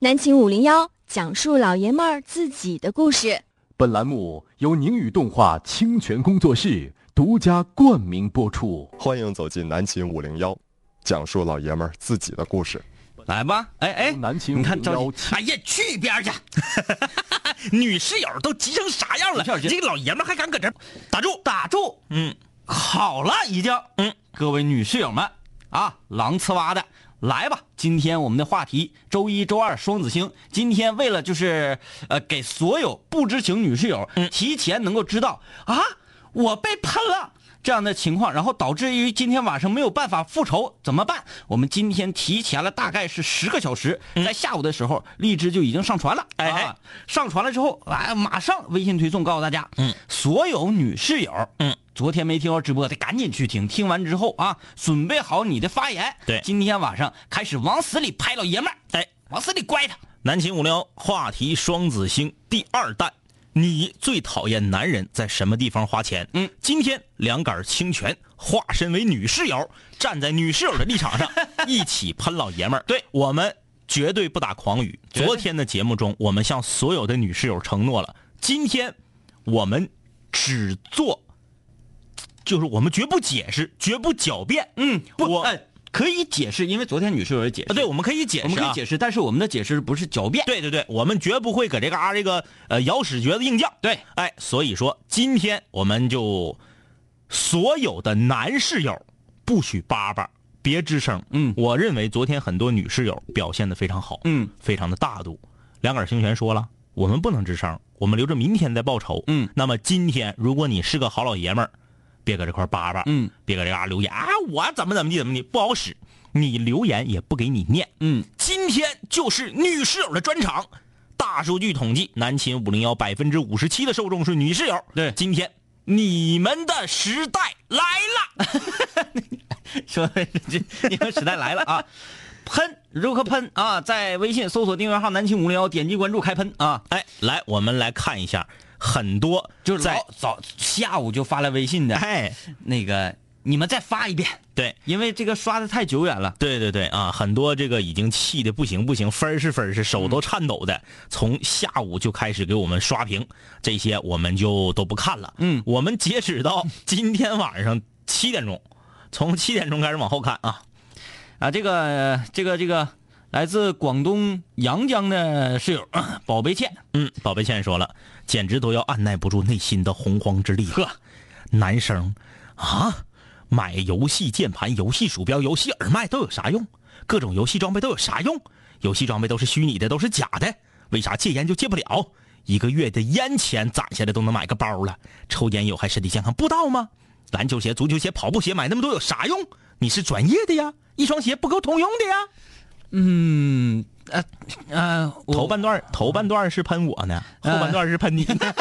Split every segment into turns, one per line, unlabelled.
南秦五零幺讲述老爷们儿自己的故事。
本栏目由宁宇动画清泉工作室独家冠名播出。
欢迎走进南秦五零幺，讲述老爷们儿自己的故事。
来吧，哎哎，
南秦
你看着急，哎呀，去一边去！女室友都急成啥样了？这个老爷们儿还敢搁这儿打住打住？嗯，好了，已经。嗯，各位女室友们啊，狼呲哇的，来吧！今天我们的话题，周一、周二双子星。今天为了就是呃，给所有不知情女室友提前能够知道啊，我被喷了。这样的情况，然后导致于今天晚上没有办法复仇，怎么办？我们今天提前了大概是十个小时，在下午的时候，荔枝就已经上传了。哎哎，上传了之后，哎，马上微信推送告诉大家，嗯，所有女室友，嗯，昨天没听到直播的赶紧去听，听完之后啊，准备好你的发言。
对。
今天晚上开始往死里拍老爷们儿，哎，往死里乖他。
南秦五零幺话题双子星第二弹，你最讨厌男人在什么地方花钱？
嗯，
今天两杆清泉化身为女室友，站在女室友的立场上，一起喷老爷们儿。
对
我们绝对不打诳语。昨天的节目中，我们向所有的女室友承诺了，今天我们只做，就是我们绝不解释，绝不狡辩。
嗯，不，
我
哎，可以解释，因为昨天女室友也解释，
啊，对，我们可以解释、啊，
我们可以解释，但是我们的解释不是狡辩。
对对对，我们绝不会搁这嘎、这个呃咬屎橛子硬犟。
对，
哎，所以说今天我们就所有的男室友不许叭叭，别吱声。
嗯
我认为昨天很多女室友表现的非常好，
嗯，
非常的大度。两杆清泉说了，我们不能吱声，我们留着明天再报仇。
嗯，
那么今天如果你是个好老爷们儿，别搁这块叭叭，
嗯，
别搁这嘎、留言啊，我怎么怎么地怎么地不好使，你留言也不给你念。
嗯，
今天就是女室友的专场。大数据统计，南秦五零幺百分之五十七的受众是女室友。
对
今天你们的时代来了。
说这你们时代来了啊！喷如何喷啊？在微信搜索订阅号“南青五零幺”，点击关注开喷啊！
哎，来，我们来看一下，很多
就是
在
早下午就发来微信的，
哎，
那个你们再发一遍，
对。
因为这个刷的太久远了。
对对对啊，很多这个已经气的不行不行，分儿是分儿是，手都颤抖的，从下午就开始给我们刷屏，这些我们就都不看了。
嗯
我们截止到今天晚上七点钟，从七点钟开始往后看啊。
啊，这个这个这个来自广东阳江的室友 宝贝倩，
嗯，宝贝倩说了，简直都要按耐不住内心的洪荒之力。呵，男生啊，买游戏键盘、游戏鼠标、游戏耳麦都有啥用？各种游戏装备都有啥用？游戏装备都是虚拟的，都是假的，为啥戒烟就戒不了？一个月的烟钱攒下来都能买个包了，抽烟有害身体健康，不知道吗？篮球鞋、足球鞋、跑步鞋买那么多有啥用？你是专业的呀，一双鞋不够通用的呀。
嗯呃呃，
头半段头半段是喷我呢，后半段是喷你呢。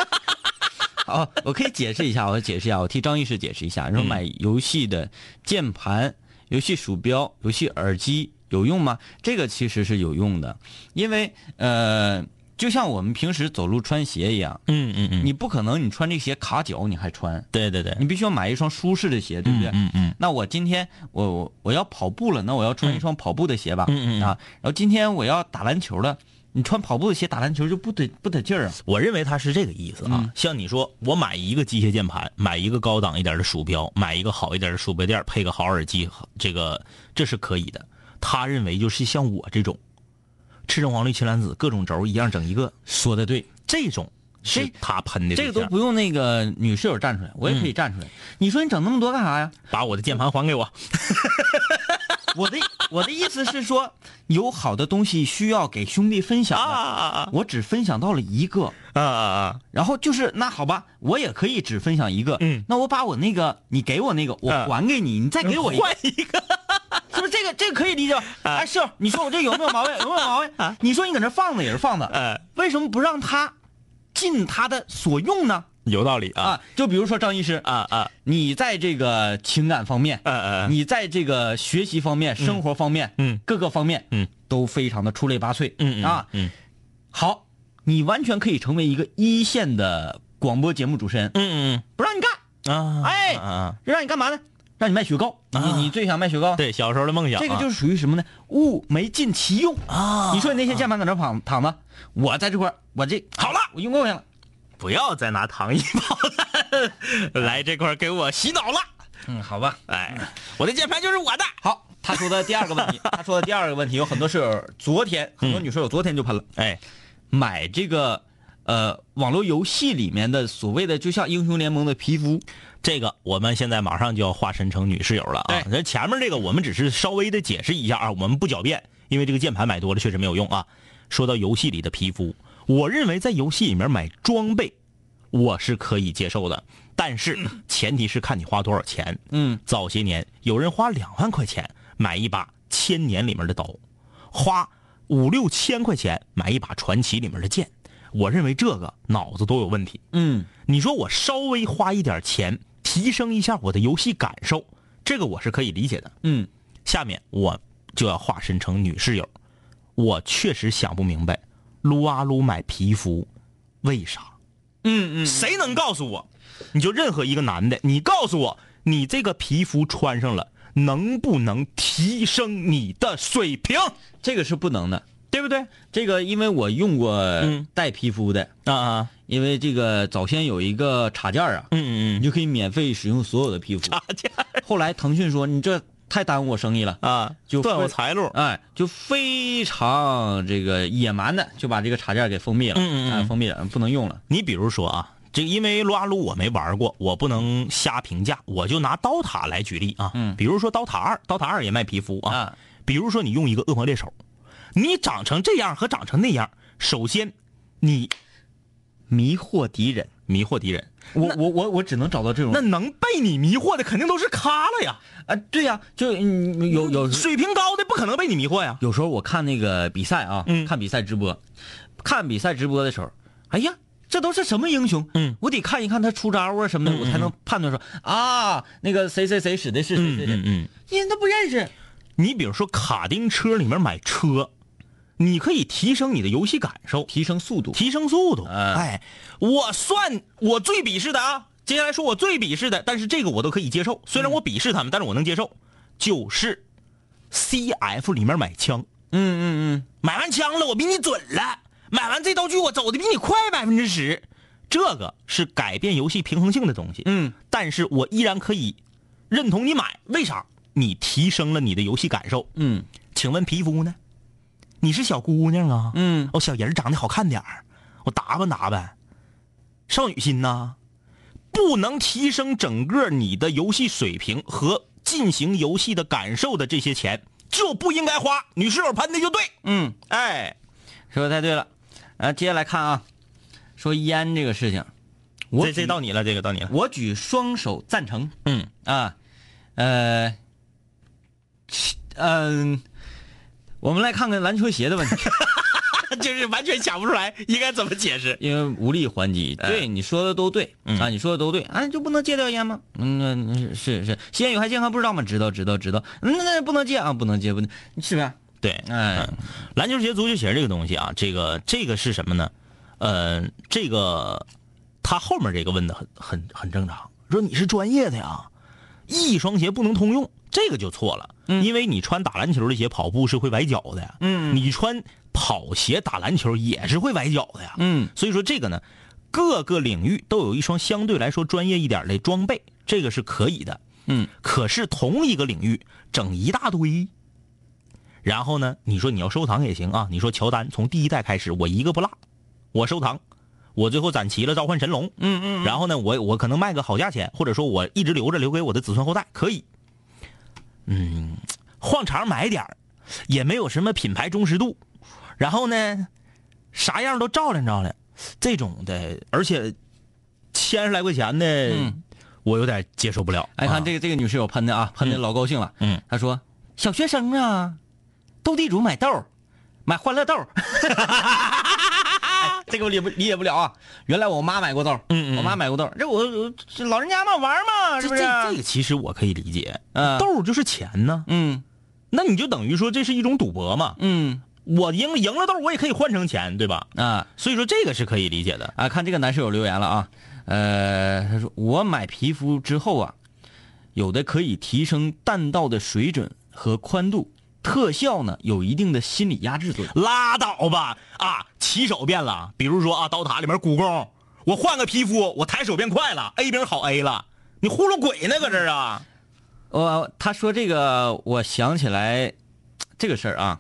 哦，我可以解释一下，我解释一下，我替张医师解释一下。说买游戏的键盘、游戏鼠标、游戏耳机有用吗？这个其实是有用的，因为呃，就像我们平时走路穿鞋一样，
嗯嗯嗯，
你不可能你穿这鞋卡脚你还穿，
对对对，
你必须要买一双舒适的鞋，对不对？
嗯嗯
那我今天我我我要跑步了，那我要穿一双跑步的鞋吧？
嗯嗯嗯
啊，然后今天我要打篮球了，你穿跑步的鞋打篮球就不得不得劲儿啊。
我认为他是这个意思啊。
嗯
像你说，我买一个机械键盘，买一个高档一点的鼠标，买一个好一点的鼠标垫，配个好耳机，这个这是可以的。他认为就是像我这种，赤橙黄绿青蓝紫各种轴一样整一个，
说的对，
这种是他喷的
这。个都不用那个女室友站出来，我也可以站出来。你说你整那么多干啥呀？
把我的键盘还给我。
我的我的意思是说，有好的东西需要给兄弟分享的
啊
我只分享到了一个，
啊啊！
然后就是那好吧，我也可以只分享一个。
嗯
那我把我那个你给我那个我
嗯
还给你，你再给我一个，
换一个。
是不是？这个这个可以理解。吧？哎，室友，你说我这有没有毛病？有没有毛病？你说你搁那放着也是放着，
哎，
为什么不让他尽他的所用呢？
有道理啊。
啊，就比如说张医师，
啊啊！
你在这个情感方面，
嗯嗯
你在这个学习方面、生活方面，
嗯。
各个方面，
嗯，
都非常的出类拔萃，
嗯嗯
啊，
嗯。
好，你完全可以成为一个一线的广播节目主持人，
嗯嗯
不让你干，
嗯啊
哎
啊。
让你干嘛呢？让你卖雪糕，你你最想卖雪糕？
对，小时候的梦想。
这个就是属于什么呢？物没尽其用啊！你说你那些键盘搁那躺躺着，我在这块我这
好了，
我用够了，
不要再拿糖衣炮弹来这块给我洗脑了。
嗯，好吧，
哎，我的键盘就是我的。
好，他说的第二个问题，他说的第二个问题，有很多室友昨天很多女室友昨天就喷了，
哎，
买这个呃网络游戏里面的所谓的就像英雄联盟的皮肤。
这个我们现在马上就要化身成女室友了啊！那前面这个我们只是稍微的解释一下啊，我们不狡辩，因为这个键盘买多了确实没有用啊。说到游戏里的皮肤，我认为在游戏里面买装备，我是可以接受的，但是前提是看你花多少钱。
嗯，
早些年有人花两万块钱买一把千年里面的刀，花五六千块钱买一把传奇里面的剑，我认为这个脑子都有问题。
嗯，
你说我稍微花一点钱。提升一下我的游戏感受，这个我是可以理解的。
嗯，
下面我就要化身成女室友，我确实想不明白，撸啊撸买皮肤，为啥？
嗯嗯，
谁能告诉我？你就任何一个男的，你告诉我，你这个皮肤穿上了，能不能提升你的水平？
这个是不能的。
对不对？
这个因为我用过带皮肤的
啊啊，
因为这个早先有一个插件啊，
嗯嗯嗯，
你就可以免费使用所有的皮肤
插件。
后来腾讯说你这太耽误我生意了
啊，
就
断我财路，
哎，就非常这个野蛮的就把这个插件给封闭了，
嗯
嗯，封闭了，不能用了。
你比如说啊，这因为撸啊撸我没玩过，我不能瞎评价，我就拿刀塔来举例啊，
嗯，
比如说刀塔二，刀塔二也卖皮肤啊，比如说你用一个恶魔猎手。你长成这样和长成那样，首先，你
迷惑敌人，
迷惑敌人。
我我我我只能找到这种。
那能被你迷惑的肯定都是咖了呀！
啊，对呀，就有有
水平高的不可能被你迷惑呀。
有时候我看那个比赛啊，看比赛直播，看比赛直播的时候，哎呀，这都是什么英雄？
嗯，
我得看一看他出招啊什么的，我才能判断说啊，那个谁谁谁使的是谁谁谁。
嗯嗯，
因为他不认识。
你比如说卡丁车里面买车。你可以提升你的游戏感受，
提升速度，
提升速度。哎，我算我最鄙视的啊！接下来说我最鄙视的，但是这个我都可以接受。虽然我鄙视他们，但是我能接受。就是 CF 里面买枪，
嗯嗯嗯，
买完枪了，我比你准了。买完这道具，我走的比你快百分之十。这个是改变游戏平衡性的东西。
嗯，
但是我依然可以认同你买，为啥？你提升了你的游戏感受。
嗯，
请问皮肤呢？你是小姑娘啊，
嗯，
我小人长得好看点儿我打扮打扮，少女心呐，不能提升整个你的游戏水平和进行游戏的感受的这些钱就不应该花。女室友喷的就对，
嗯，
哎，
说的太对了。啊，接下来看啊，说烟这个事情，
这这到你了，这个到你了，
我举双手赞成。
嗯
啊，呃，嗯。我们来看看篮球鞋的问题，
就是完全想不出来应该怎么解释，
因为无力还击。对，你说的都对啊，你说的都对啊，就不能戒掉烟吗？嗯，是是，吸烟有害健康，不知道吗？知道知道知道，那那不能戒啊，不能戒不能，是不是？
对，
哎，
篮球鞋、足球鞋这个东西啊，这个这个是什么呢？呃，这个他后面这个问的很很很正常，说你是专业的呀，一双鞋不能通用。这个就错了，因为你穿打篮球的鞋跑步是会崴脚的，
嗯，
你穿跑鞋打篮球也是会崴脚的呀，
嗯，
所以说这个呢，各个领域都有一双相对来说专业一点的装备，这个是可以的，
嗯，
可是同一个领域整一大堆，然后呢，你说你要收藏也行啊，你说乔丹从第一代开始我一个不落，我收藏，我最后攒齐了召唤神龙，
嗯嗯，
然后呢，我我可能卖个好价钱，或者说我一直留着留给我的子孙后代，可以。嗯，晃场买点儿也没有什么品牌忠实度，然后呢，啥样都照亮照亮，这种的，而且千十来块钱的，我有点接受不了。
哎，看这个这个女士友喷的啊，喷的老高兴了。
嗯，
她说小学生啊，斗地主买豆，买欢乐豆。这个我理不理解不了啊！原来我妈买过豆，
嗯
嗯，我妈买过豆，这我这老人家嘛玩嘛，是不是？
这个其实我可以理解，豆就是钱呢，
嗯，
那你就等于说这是一种赌博嘛，
嗯，
我赢赢了豆，我也可以换成钱，对吧？
啊，
所以说这个是可以理解的。
啊。看这个男士有留言了啊，呃，他说我买皮肤之后啊，有的可以提升弹道的水准和宽度，特效呢有一定的心理压制作用。
拉倒吧啊！起手变了，比如说啊，刀塔里面蜈蚣，我换个皮肤，我抬手变快了，A 兵好 A 了，你糊弄鬼呢搁这儿啊？
我他说这个，我想起来这个事儿啊。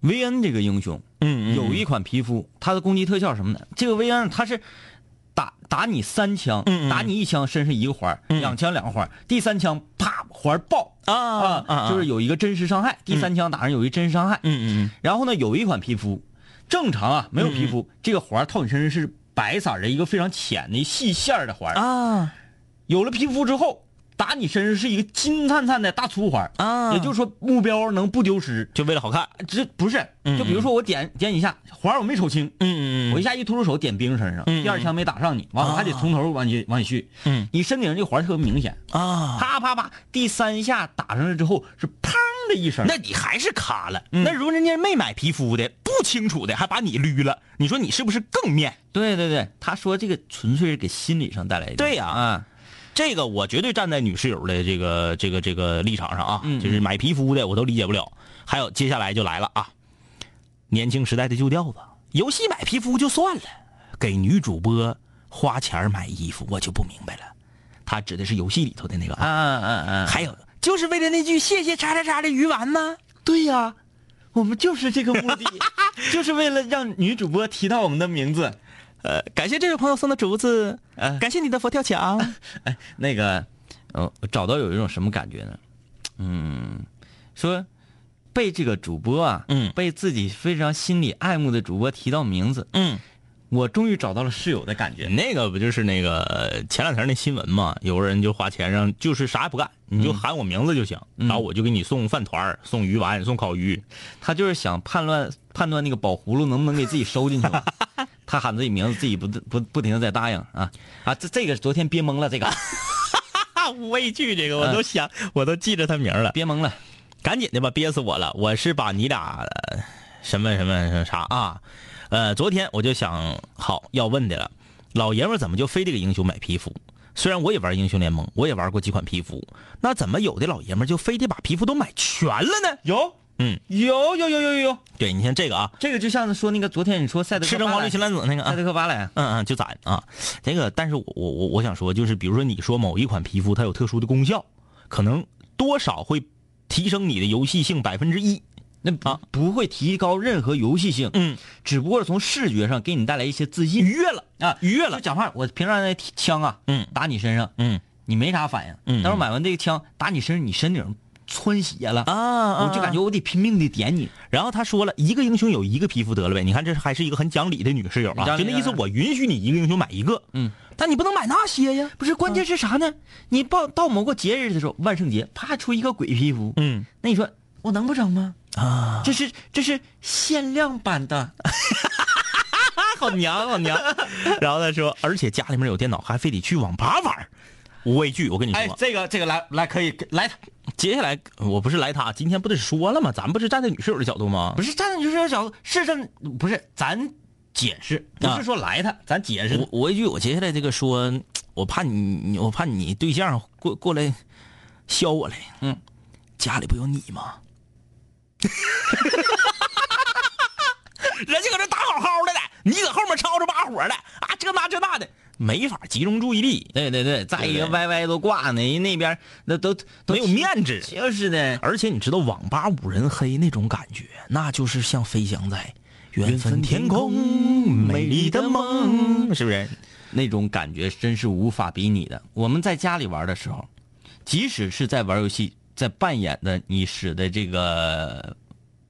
维恩这个英雄，
嗯
有一款皮肤，它的攻击特效什么的，这个维恩他是打打你三枪，打你一枪身上一个环，两枪两个环，第三枪啪环爆
啊啊
就是有一个真实伤害，第三枪打上有一真实伤害，
嗯嗯
然后呢，有一款皮肤，正常啊没有皮肤，这个环套你身上是白色的一个非常浅的细线的环，
啊。
有了皮肤之后，打你身上是一个金灿灿的大粗环，
啊
也就是说目标能不丢失。
就为了好看。
这不是，
嗯
就比如说我点点一下环，我没瞅清，
嗯嗯
我一下一突出手点兵身上，
嗯
第二枪没打上你，完了还得从头往你往你续，
嗯
你身顶上这个环特别明显，
啊，
啪啪啪，第三下打上来之后是砰的一声，
那你还是卡了。那如果人家没买皮肤的，不清楚的，还把你捋了，你说你是不是更面？
对对对，他说这个纯粹是给心理上带来的，
对呀
啊，
这个我绝对站在女室友的这个这个这个立场上啊，
嗯
就是买皮肤的我都理解不了。还有接下来就来了啊，年轻时代的旧调子，游戏买皮肤就算了，给女主播花钱买衣服我就不明白了。他指的是游戏里头的那个
啊
嗯
嗯嗯，
还有就是为了那句谢谢叉叉叉的鱼丸吗？
对呀、我们就是这个目的，就是为了让女主播提到我们的名字。
呃，感谢这位朋友送的竹子，
呃
感谢你的佛跳墙。
哎，那个，呃，我找到有一种什么感觉呢？嗯，说被这个主播啊，
嗯
被自己非常心里爱慕的主播提到名字，
嗯，
我终于找到了室友的感觉。
那个不就是那个前两天那新闻嘛？有个人就花钱让，就是啥也不干，你就喊我名字就行，然后我就给你送饭团送鱼丸、送烤鱼。
他就是想判断判断那个宝葫芦能不能给自己收进去嘛。他喊自己名字，自己不不不停的在答应啊啊！这这个昨天憋懵了，这个
啊，无畏惧这个我都想，我都记着他名了，
憋懵了。
赶紧的吧，憋死我了！我是把你俩、呃什么什么什么啥啊？呃，昨天我就想好要问的了，老爷们怎么就非得给英雄买皮肤？虽然我也玩英雄联盟，我也玩过几款皮肤，那怎么有的老爷们就非得把皮肤都买全了呢？
有，
嗯，
有有有有有。有，
对，你看这个啊，
这个就像说那个昨天你说赛德克巴莱
赤橙黄绿青蓝紫那个啊。
赛，德克巴莱，
嗯嗯，就攒啊，这个，但是我我我我想说，就是比如说你说某一款皮肤它有特殊的功效，可能多少会提升你的游戏性百分之一。
那啊。不会提高任何游戏性，
嗯，
只不过是从视觉上给你带来一些自信，
愉悦了
啊，
愉悦了，
就讲话，我平常那枪啊，
嗯。
打你身上，
嗯。
你没啥反应，
嗯。
但是买完这个枪打你身上，你身顶窜血了，
啊
我就感觉我得拼命的点你，
然后他说了一个英雄有一个皮肤得了呗，你看这还是一个很讲理的女室友啊，就那意思，我允许你一个英雄买一个，
嗯，
但你不能买那些呀，
不是，关键是啥呢？你报到某个节日的时候，万圣节啪出一个鬼皮肤，
嗯。
那你说我能不整吗？
啊，
这是这是限量版的，
好娘好娘。然后他说，而且家里面有电脑，还非得去网吧玩儿，无畏惧。我跟你说，
哎，这个这个来来可以来他，
接下来我不是来他，今天不得说了吗？咱不是站在女室友的角度吗？
不是站在女室友角度，是站不是咱解释，不
啊
是说来他，咱解释
我。我一句，我接下来这个说，我怕你，你我怕你对象过过来削我来。
嗯，
家里不有你吗？人家搁这打好好的呢，你搁后面吵吵把火的啊，这那这那的，没法集中注意力，
对对对，再一个
对对
YY 都挂呢，人那边那都都
没有面子。
就是的。
而且你知道网吧五人黑那种感觉，那就是像飞翔在缘分天空，美丽的梦，是不是？
那种感觉真是无法比拟的。我们在家里玩的时候，即使是在玩游戏，在扮演的你使的这个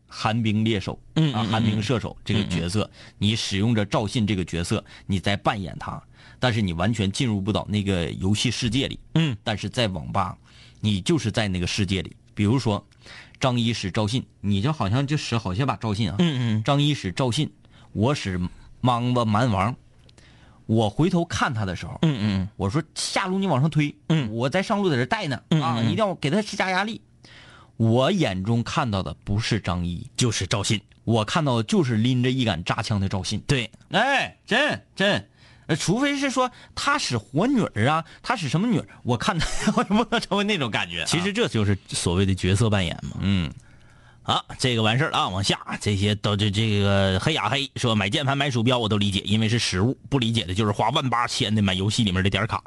寒冰猎手，啊，寒冰射手这个角色，你使用着赵信这个角色，你在扮演他，但是你完全进入不到那个游戏世界里。
嗯，
但是在网吧，你就是在那个世界里。比如说，张一使赵信，你就好像就使好些把赵信啊。
嗯嗯
张一使赵信，我使莽子蛮王。我回头看他的时候，
嗯嗯
我说下路你往上推，
嗯
我在上路在这带呢，啊，一定要给他施加压力。我眼中看到的不是张一，
就是赵信。
我看到的就是拎着一杆扎枪的赵信。
对，
哎，真真，呃，除非是说他使活女儿啊，他使什么女儿？我看他 我也不能成为那种感觉。
其实这就是所谓的角色扮演嘛。
嗯，
好，这个完事儿了啊，往下这些都这这个黑呀黑说买键盘买鼠标我都理解，因为是实物。不理解的就是花万八千的买游戏里面的点卡。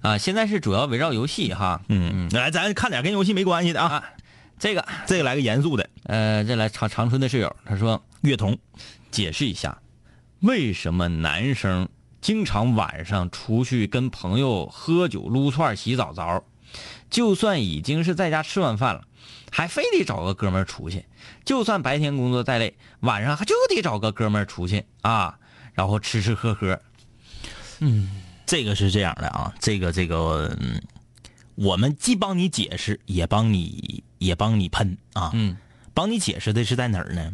啊，现在是主要围绕游戏哈。
嗯嗯，来咱看点跟游戏没关系的啊。
这个
这个来个严肃的，
呃，这来长长春的室友他说
月童，
解释一下，为什么男生经常晚上出去跟朋友喝酒、撸串、洗澡澡，就算已经是在家吃完饭了，还非得找个哥们儿出去；就算白天工作再累，晚上还就得找个哥们儿出去啊，然后吃吃喝喝。
嗯，这个是这样的啊，这个这个，嗯，我们既帮你解释，也帮你也帮你喷啊。
嗯，
帮你解释的是在哪儿呢？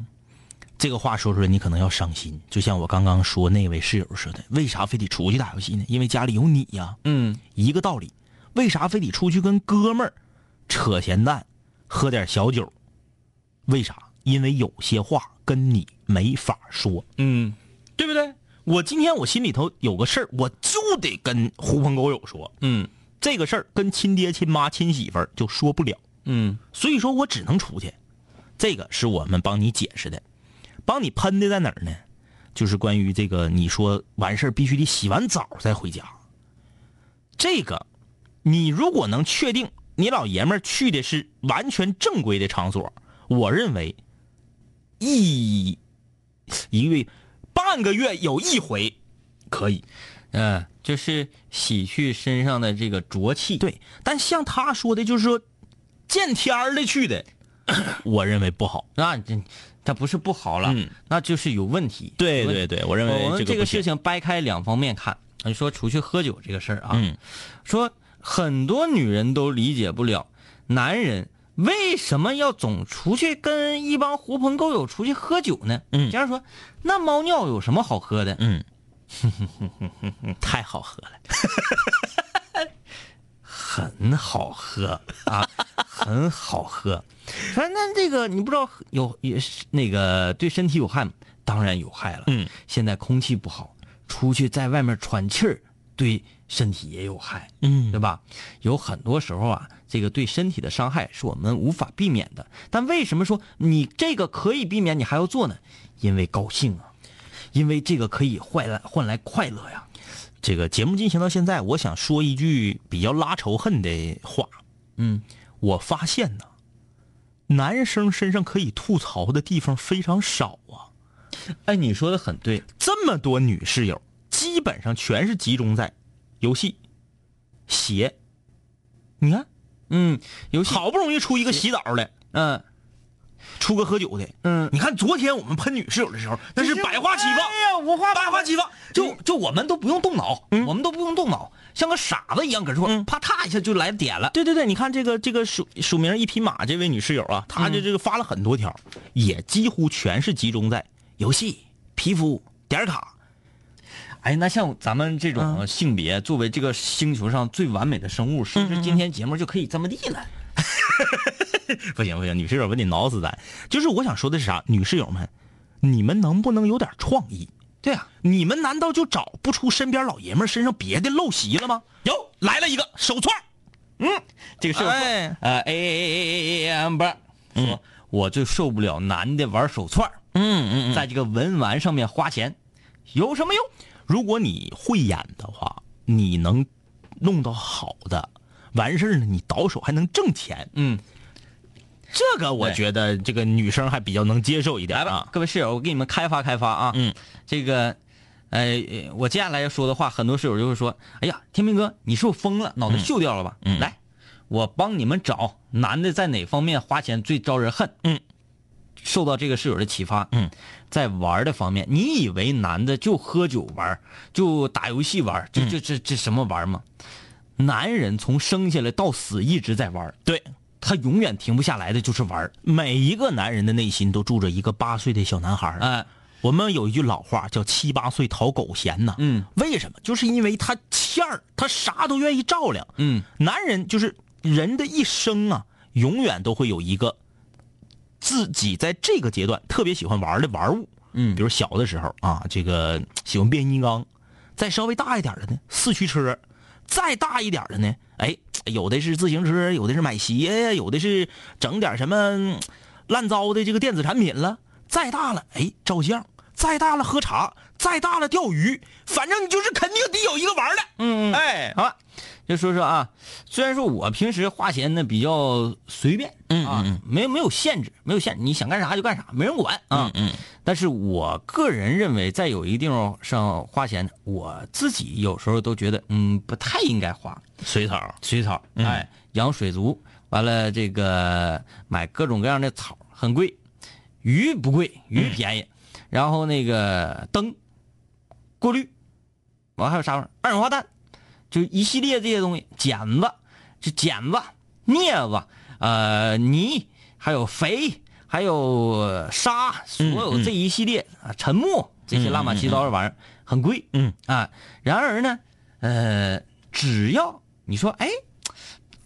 这个话说出来，你可能要伤心，就像我刚刚说那位室友似的。为啥非得出去打游戏呢？因为家里有你呀。
嗯，
一个道理。为啥非得出去跟哥们儿扯闲淡，喝点小酒？为啥？因为有些话跟你没法说。
嗯，
对不对？我今天我心里头有个事儿，我就得跟狐朋狗友说。
嗯，
这个事儿跟亲爹、亲妈、亲媳妇儿就说不了。
嗯，
所以说我只能出去。这个是我们帮你解释的，帮你喷的在哪儿呢？就是关于这个，你说完事儿必须得洗完澡再回家。这个，你如果能确定你老爷们儿去的是完全正规的场所，我认为一一个月、半个月有一回可以。
嗯，就是洗去身上的这个浊气。
对，但像他说的，就是说见天儿的去的，我认为不好。
那这它不是不好了，
嗯
那就是有问题。
对对对，我认为
我们
这个
事情掰开两方面看。你说出去喝酒这个事儿啊，
嗯，
说很多女人都理解不了，男人为什么要总出去跟一帮狐朋狗友出去喝酒呢？
嗯
这样说，那猫尿有什么好喝的？
嗯，太好喝了。
很好喝啊，很好喝。反正那这个你不知道有也是那个对身体有害吗？当然有害了。
嗯，
现在空气不好，出去在外面喘气儿，对身体也有害。
嗯
对吧？有很多时候啊，这个对身体的伤害是我们无法避免的。但为什么说你这个可以避免，你还要做呢？因为高兴啊，因为这个可以换来换来快乐呀。
这个节目进行到现在，我想说一句比较拉仇恨的话。
嗯，
我发现呢，男生身上可以吐槽的地方非常少啊。
哎，你说的很对。
这么多女室友，基本上全是集中在游戏、鞋。你看，
嗯，游戏
好不容易出一个洗澡的，
嗯
出个喝酒的，
嗯。
你看昨天我们喷女室友的时候，那是百花齐放，
哎呀，五花
百花齐放，
就就我们都不用动脑，我们都不用动脑，像个傻子一样，搁这说，啪嗒一下就来点了。
对对对，你看这个这个署署名一匹马这位女室友啊，她这这个发了很多条，也几乎全是集中在游戏、皮肤、点卡。
哎，那像咱们这种性别，作为这个星球上最完美的生物，是不是今天节目就可以这么地了？
不行不行，女室友我得挠死咱。就是我想说的是啥，女室友们，你们能不能有点创意？
对啊，
你们难道就找不出身边老爷们身上别的陋习了吗？有，来了一个手串
嗯，这个是
哎
呃 A A A A A amber 说，我最受不了男的玩手串儿
嗯嗯
在这个文玩上面花钱，有什么用？
如果你会演的话，你能弄到好的，完事儿呢，你倒手还能挣钱。
嗯，
这个我觉得这个女生还比较能接受一点
来吧
啊，。
各位室友，我给你们开发开发啊。
嗯，
这个，呃，我接下来要说的话，很多室友就会说：“哎呀，天明哥，你是不是疯了？脑袋锈掉了吧？”
嗯
来，我帮你们找男的在哪方面花钱最招人恨。
嗯，
受到这个室友的启发。
嗯，
在玩的方面，你以为男的就喝酒玩，就打游戏玩，这这这这什么玩吗？男人从生下来到死一直在玩，
对，
他永远停不下来的就是玩。
每一个男人的内心都住着一个八岁的小男孩儿。
哎，
我们有一句老话叫“七八岁讨狗嫌”呐。
嗯，
为什么？就是因为他欠儿，他啥都愿意照亮。
嗯，
男人就是人的一生啊，永远都会有一个自己在这个阶段特别喜欢玩的玩物。
嗯
比如小的时候啊，这个喜欢变形金刚，再稍微大一点的呢，四驱车；再大一点的呢，哎，有的是自行车，有的是买鞋，有的是整点什么烂糟的这个电子产品了。再大了，哎，照相；再大了，喝茶；再大了，钓鱼。反正你就是肯定得有一个玩的。
嗯嗯，
哎，
好吧。就说说啊，虽然说我平时花钱呢比较随便，
嗯
啊，没没有限制，没有限制，你想干啥就干啥，没人管啊。
嗯，
但是我个人认为，在有一个地方上花钱，我自己有时候都觉得，嗯，不太应该花。
水草，
水草，哎，养水族，完了这个买各种各样的草，很贵，鱼不贵，鱼便宜，然后那个灯，过滤，完还有啥玩意儿？二氧化碳。就一系列这些东西，剪子，这剪子、镊子，呃，泥，还有肥，还有沙，所有这一系列啊，沉木这些乱七八糟的玩意儿很贵，
嗯
啊，然而呢，呃，只要你说，哎，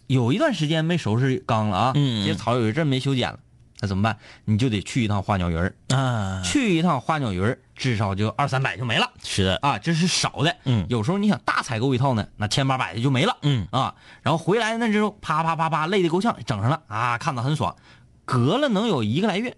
有一段时间没收拾缸了啊，
这
些草有一阵没修剪了。那怎么办？你就得去一趟花鸟园
啊，
去一趟花鸟鱼儿至少就二三百就没了。
是的
啊，这是少的。
嗯，
有时候你想大采购一套呢，那千八百的就没了。
嗯
啊，然后回来那之后，啪啪啪啪累得够呛，整上了啊，看着很爽。隔了能有一个来月，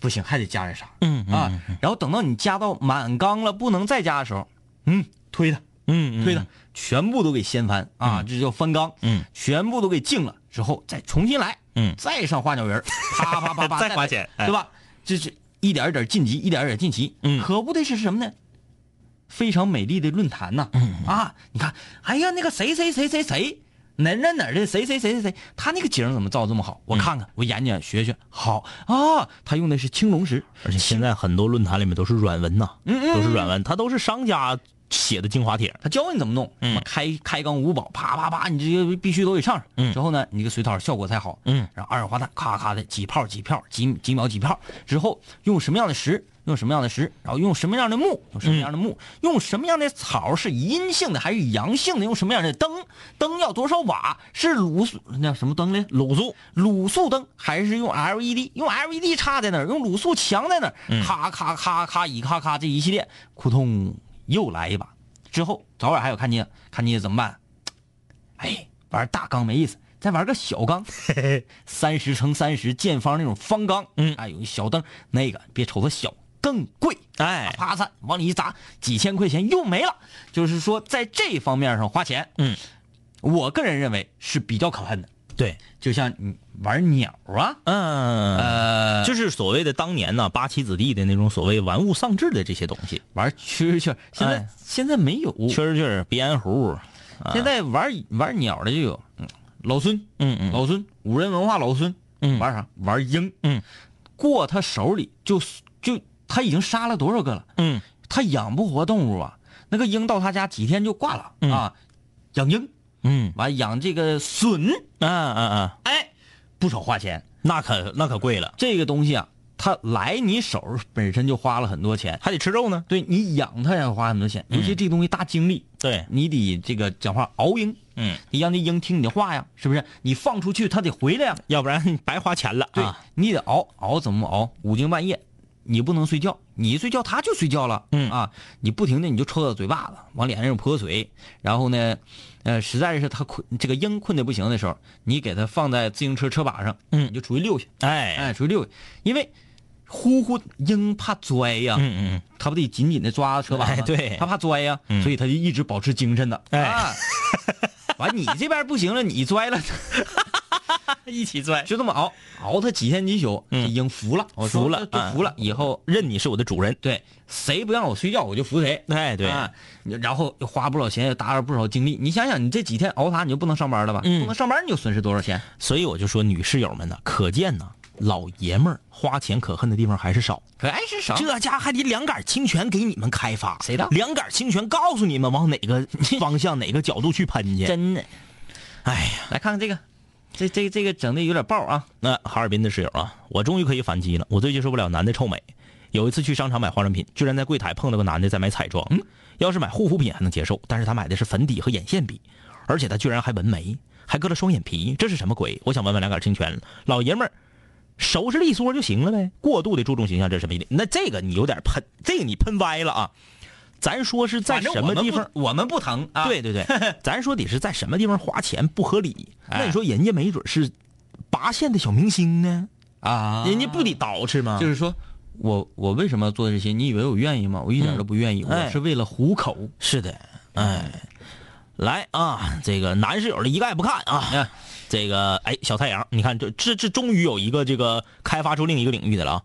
不行，还得加点啥。
嗯
啊，然后等到你加到满缸了，不能再加的时候，嗯，推它，
嗯
推它，全部都给掀翻啊，这叫翻缸。
嗯，
全部都给净了之后，再重新来。
嗯，
再上花鸟园 啪啪啪啪，
再花钱，
对吧？这是一点一点晋级，一点一点晋级。
嗯，
可不得是什么呢？非常美丽的论坛呐。
嗯
啊，你看，哎呀，那个谁谁谁谁谁，哪哪哪的谁谁谁谁谁，他那个景怎么造这么好？我看看，我研究学学。好啊，他用的是青龙石，
而且现在很多论坛里面都是软文呐，
嗯嗯，
都是软文，他都是商家。写的精华帖，
他教你怎么弄，
嗯，
开开缸五宝，啪啪啪，你这些必须都得上上，
嗯，
之后呢，你这个水草效果才好，
嗯，
然后二氧化碳咔咔的几泡几泡几几秒几泡，之后用什么样的石，用什么样的石，然后用什么样的木，用什么样的木，用什么样的草是阴性的还是阳性的，用什么样的灯，灯要多少瓦，是卤素那什么灯呢？
卤素
卤素灯还是用 LED？用 LED 差在哪儿？用卤素强在哪儿？咔咔咔咔一咔咔这一系列，扑通又来一把。之后早晚还有看见，看见怎么办？哎，玩大缸没意思，再玩个小缸，三十乘三十见方那种方缸。
嗯，
哎，有一小灯，那个别瞅它小，更贵。
哎，
啪嚓往里一砸，几千块钱又没了。就是说，在这方面上花钱，
嗯，
我个人认为是比较可恨的。
对，
就像你玩鸟啊，
嗯
呃，
就是所谓的当年呢八旗子弟的那种所谓玩物丧志的这些东西，
玩蛐蛐，现在、
哎、
现在没有。
蛐蛐、鼻烟壶，
啊、现在玩玩鸟的就有，嗯，老孙，
嗯嗯，
老孙，五人文化老孙，
嗯，
玩啥？玩鹰，
嗯，
过他手里就就他已经杀了多少个了，
嗯，
他养不活动物啊，那个鹰到他家几天就挂了、
嗯、
啊，养鹰。
嗯，
完养这个笋，
啊啊啊，
哎，不少花钱，
那可那可贵了。
这个东西啊，它来你手本身就花了很多钱，
还得吃肉呢。
对你养它也花很多钱，尤其这东西大精力，
对。
你得这个讲话熬鹰，
嗯，
你让那鹰听你的话呀，是不是？你放出去它得回来呀，
要不然你白花钱了。
对，你得熬熬怎么熬？五更半夜，你不能睡觉，你一睡觉它就睡觉了，
嗯。
啊，你不停的你就抽它嘴巴子，往脸上泼水，然后呢。呃，实在是他困，这个鹰困的不行的时候，你给它放在自行车车把上，
嗯，
你就出去溜去，
哎
哎，出去溜去，因为呼呼鹰怕拽呀，
嗯嗯，
它不得紧紧的抓车把吗？
哎、对，
它怕拽呀，
嗯、
所以它就一直保持精神的。
哎，
啊、完你这边不行了，你拽了，
一起拽，
就这么熬熬他几天几宿，
已
经服了，我
服了，
就服了，以后
认你是我的主人，
对，谁不让我睡觉，我就服谁。
哎，对，
啊，然后又花不少钱，又打扰不少精力。你想想，你这几天熬他，你就不能上班了吧？
嗯，
不能上班，你就损失多少钱？
所以我就说，女室友们呢，可见呢，老爷们儿花钱可恨的地方还是少，
可还是少。
这家还得两杆清泉给你们开发，
谁的？
两杆清泉告诉你们往哪个方向、哪个角度去喷去。
真的，
哎呀，
来看看这个。这这这个整的有点爆啊！
那哈尔滨的室友啊，我终于可以反击了。我最接受不了男的臭美。有一次去商场买化妆品，居然在柜台碰到个男的在买彩妆。
嗯，
要是买护肤品还能接受，但是他买的是粉底和眼线笔，而且他居然还纹眉，还割了双眼皮，这是什么鬼？我想问问两杆清泉，老爷们儿收拾利索就行了呗，过度的注重形象这是什么意思？那这个你有点喷，这个你喷歪了啊！咱说是在什么地方，
我们不疼。
对对对，咱说得是在什么地方花钱不合理。那你说人家没准是拔线的小明星呢？
啊，
人家不得捯饬吗？
就是说我我为什么做这些？你以为我愿意吗？我一点都不愿意，我是为了糊口。
是的，哎，来啊，这个男室友的一概不看啊。这个哎，小太阳，你看这这这终于有一个这个开发出另一个领域的了啊！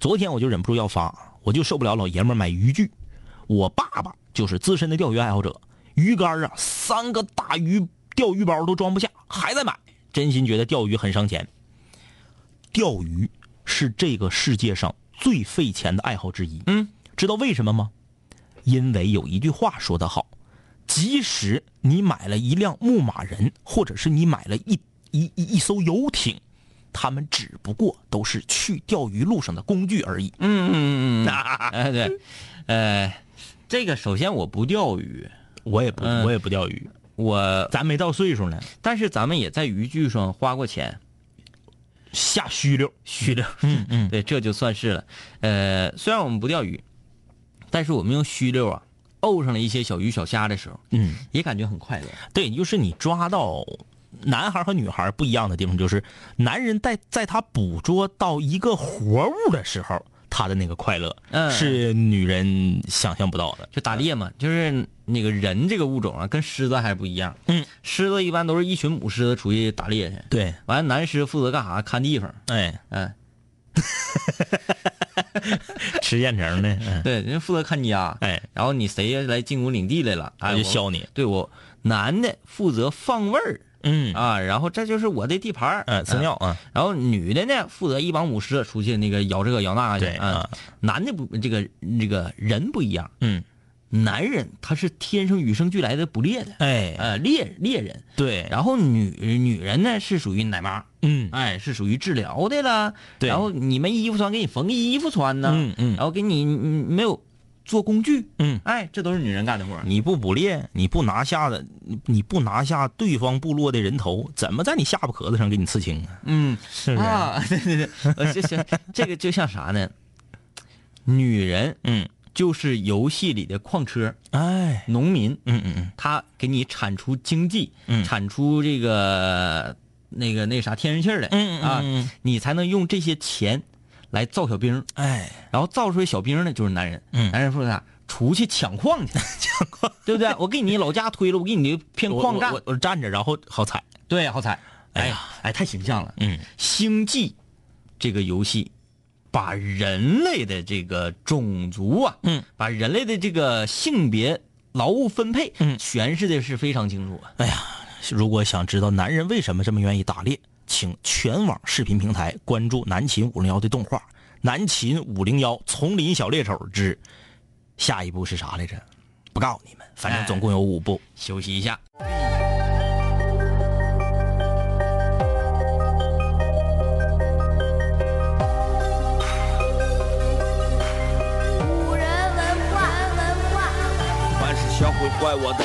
昨天我就忍不住要发，我就受不了老爷们买渔具。我爸爸就是资深的钓鱼爱好者，鱼竿啊，三个大鱼钓鱼包都装不下，还在买。真心觉得钓鱼很伤钱。钓鱼是这个世界上最费钱的爱好之一。
嗯，
知道为什么吗？因为有一句话说得好。即使你买了一辆牧马人，或者是你买了一一一一艘游艇，他们只不过都是去钓鱼路上的工具而已。
嗯嗯嗯 对，呃，这个首先我不钓鱼，
我也不我也不钓鱼，
我
咱没到岁数呢。
但是咱们也在渔具上花过钱，
下虚溜
虚溜。
嗯嗯，
对，这就算是了。呃，虽然我们不钓鱼，但是我们用虚溜啊。沤上了一些小鱼小虾的时候，
嗯，
也感觉很快乐。
对，就是你抓到男孩和女孩不一样的地方，就是男人在在他捕捉到一个活物的时候，他的那个快乐，
嗯，
是女人想象不到的。
就打猎嘛，就是那个人这个物种啊，跟狮子还不一样。
嗯，
狮子一般都是一群母狮子出去打猎去。
对，
完了男狮负责干啥？看地方。
哎，
嗯。
吃现成的，
对，人家负责看家，
哎，
然后你谁来进攻领地来了，
我就削你。
对我男的负责放味儿，
嗯
啊，然后这就是我的地盘
嗯，饲料啊，
然后女的呢负责一帮母狮出去那个咬这个咬那
去，
啊，男的不这个这个人不一样，
嗯。
男人他是天生与生俱来的捕猎的，
哎，
呃，猎猎人，
对。
然后女女人呢是属于奶妈，
嗯，
哎，是属于治疗的了，
对。
然后你没衣服穿，给你缝衣服穿呢，
嗯嗯。
然后给你没有做工具，
嗯，
哎，这都是女人干的活。
你不捕猎，你不拿下的，你不拿下对方部落的人头，怎么在你下巴壳子上给你刺青啊？
嗯，
是不是？
啊，对对对，呃，这这这个就像啥呢？女人，
嗯。
就是游戏里的矿车，
哎，
农民，
嗯嗯嗯，
他给你产出经济，
嗯，
产出这个那个那啥天然气的，
嗯
啊，你才能用这些钱来造小兵，
哎，
然后造出来小兵呢就是男人，
嗯，
男人说啥？出去抢矿去，
抢矿，
对不对？我给你老家推了，我给你片矿站，
我我站着，然后好踩，
对，好踩，
哎呀，
哎，太形象了，
嗯，
星际这个游戏。把人类的这个种族啊，
嗯，
把人类的这个性别劳务分配，
嗯，
诠释的是非常清楚。
哎呀，如果想知道男人为什么这么愿意打猎，请全网视频平台关注南秦五零幺的动画《南秦五零幺丛林小猎手之下一部是啥来着？不告诉你们，反正总共有五部。
休息一下。
古人文化，凡是小鬼怪我的，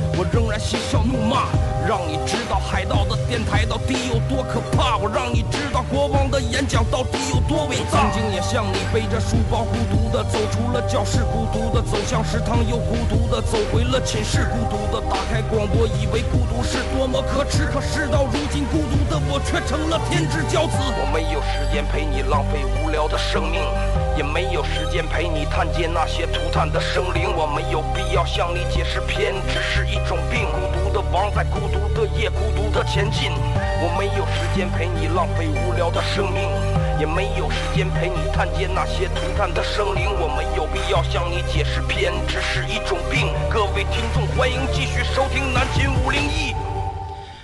我仍然嬉笑怒骂，让你知道海盗的电台到底有多可怕。我让你知道国王演讲到底有多伟大。曾经也像你背着书包孤独的走出了教室，孤独的走向食堂，又孤独的走回了寝室，孤独的打开广播，以为孤独是多么可耻。可事到如今，孤独的我却成了天之骄子。我没有时间陪你浪费无聊的生命，也没有时间陪你探见那些涂炭的生灵。我没有必要向你。解释偏执是一种病，孤独的王在孤独的夜，孤独的前进。我没有时间陪你浪费无聊的生命，也没有时间陪你探见那些涂炭的生灵。我没有必要向你解释偏执是一种病。各位听众，欢迎继续收听南秦五零一。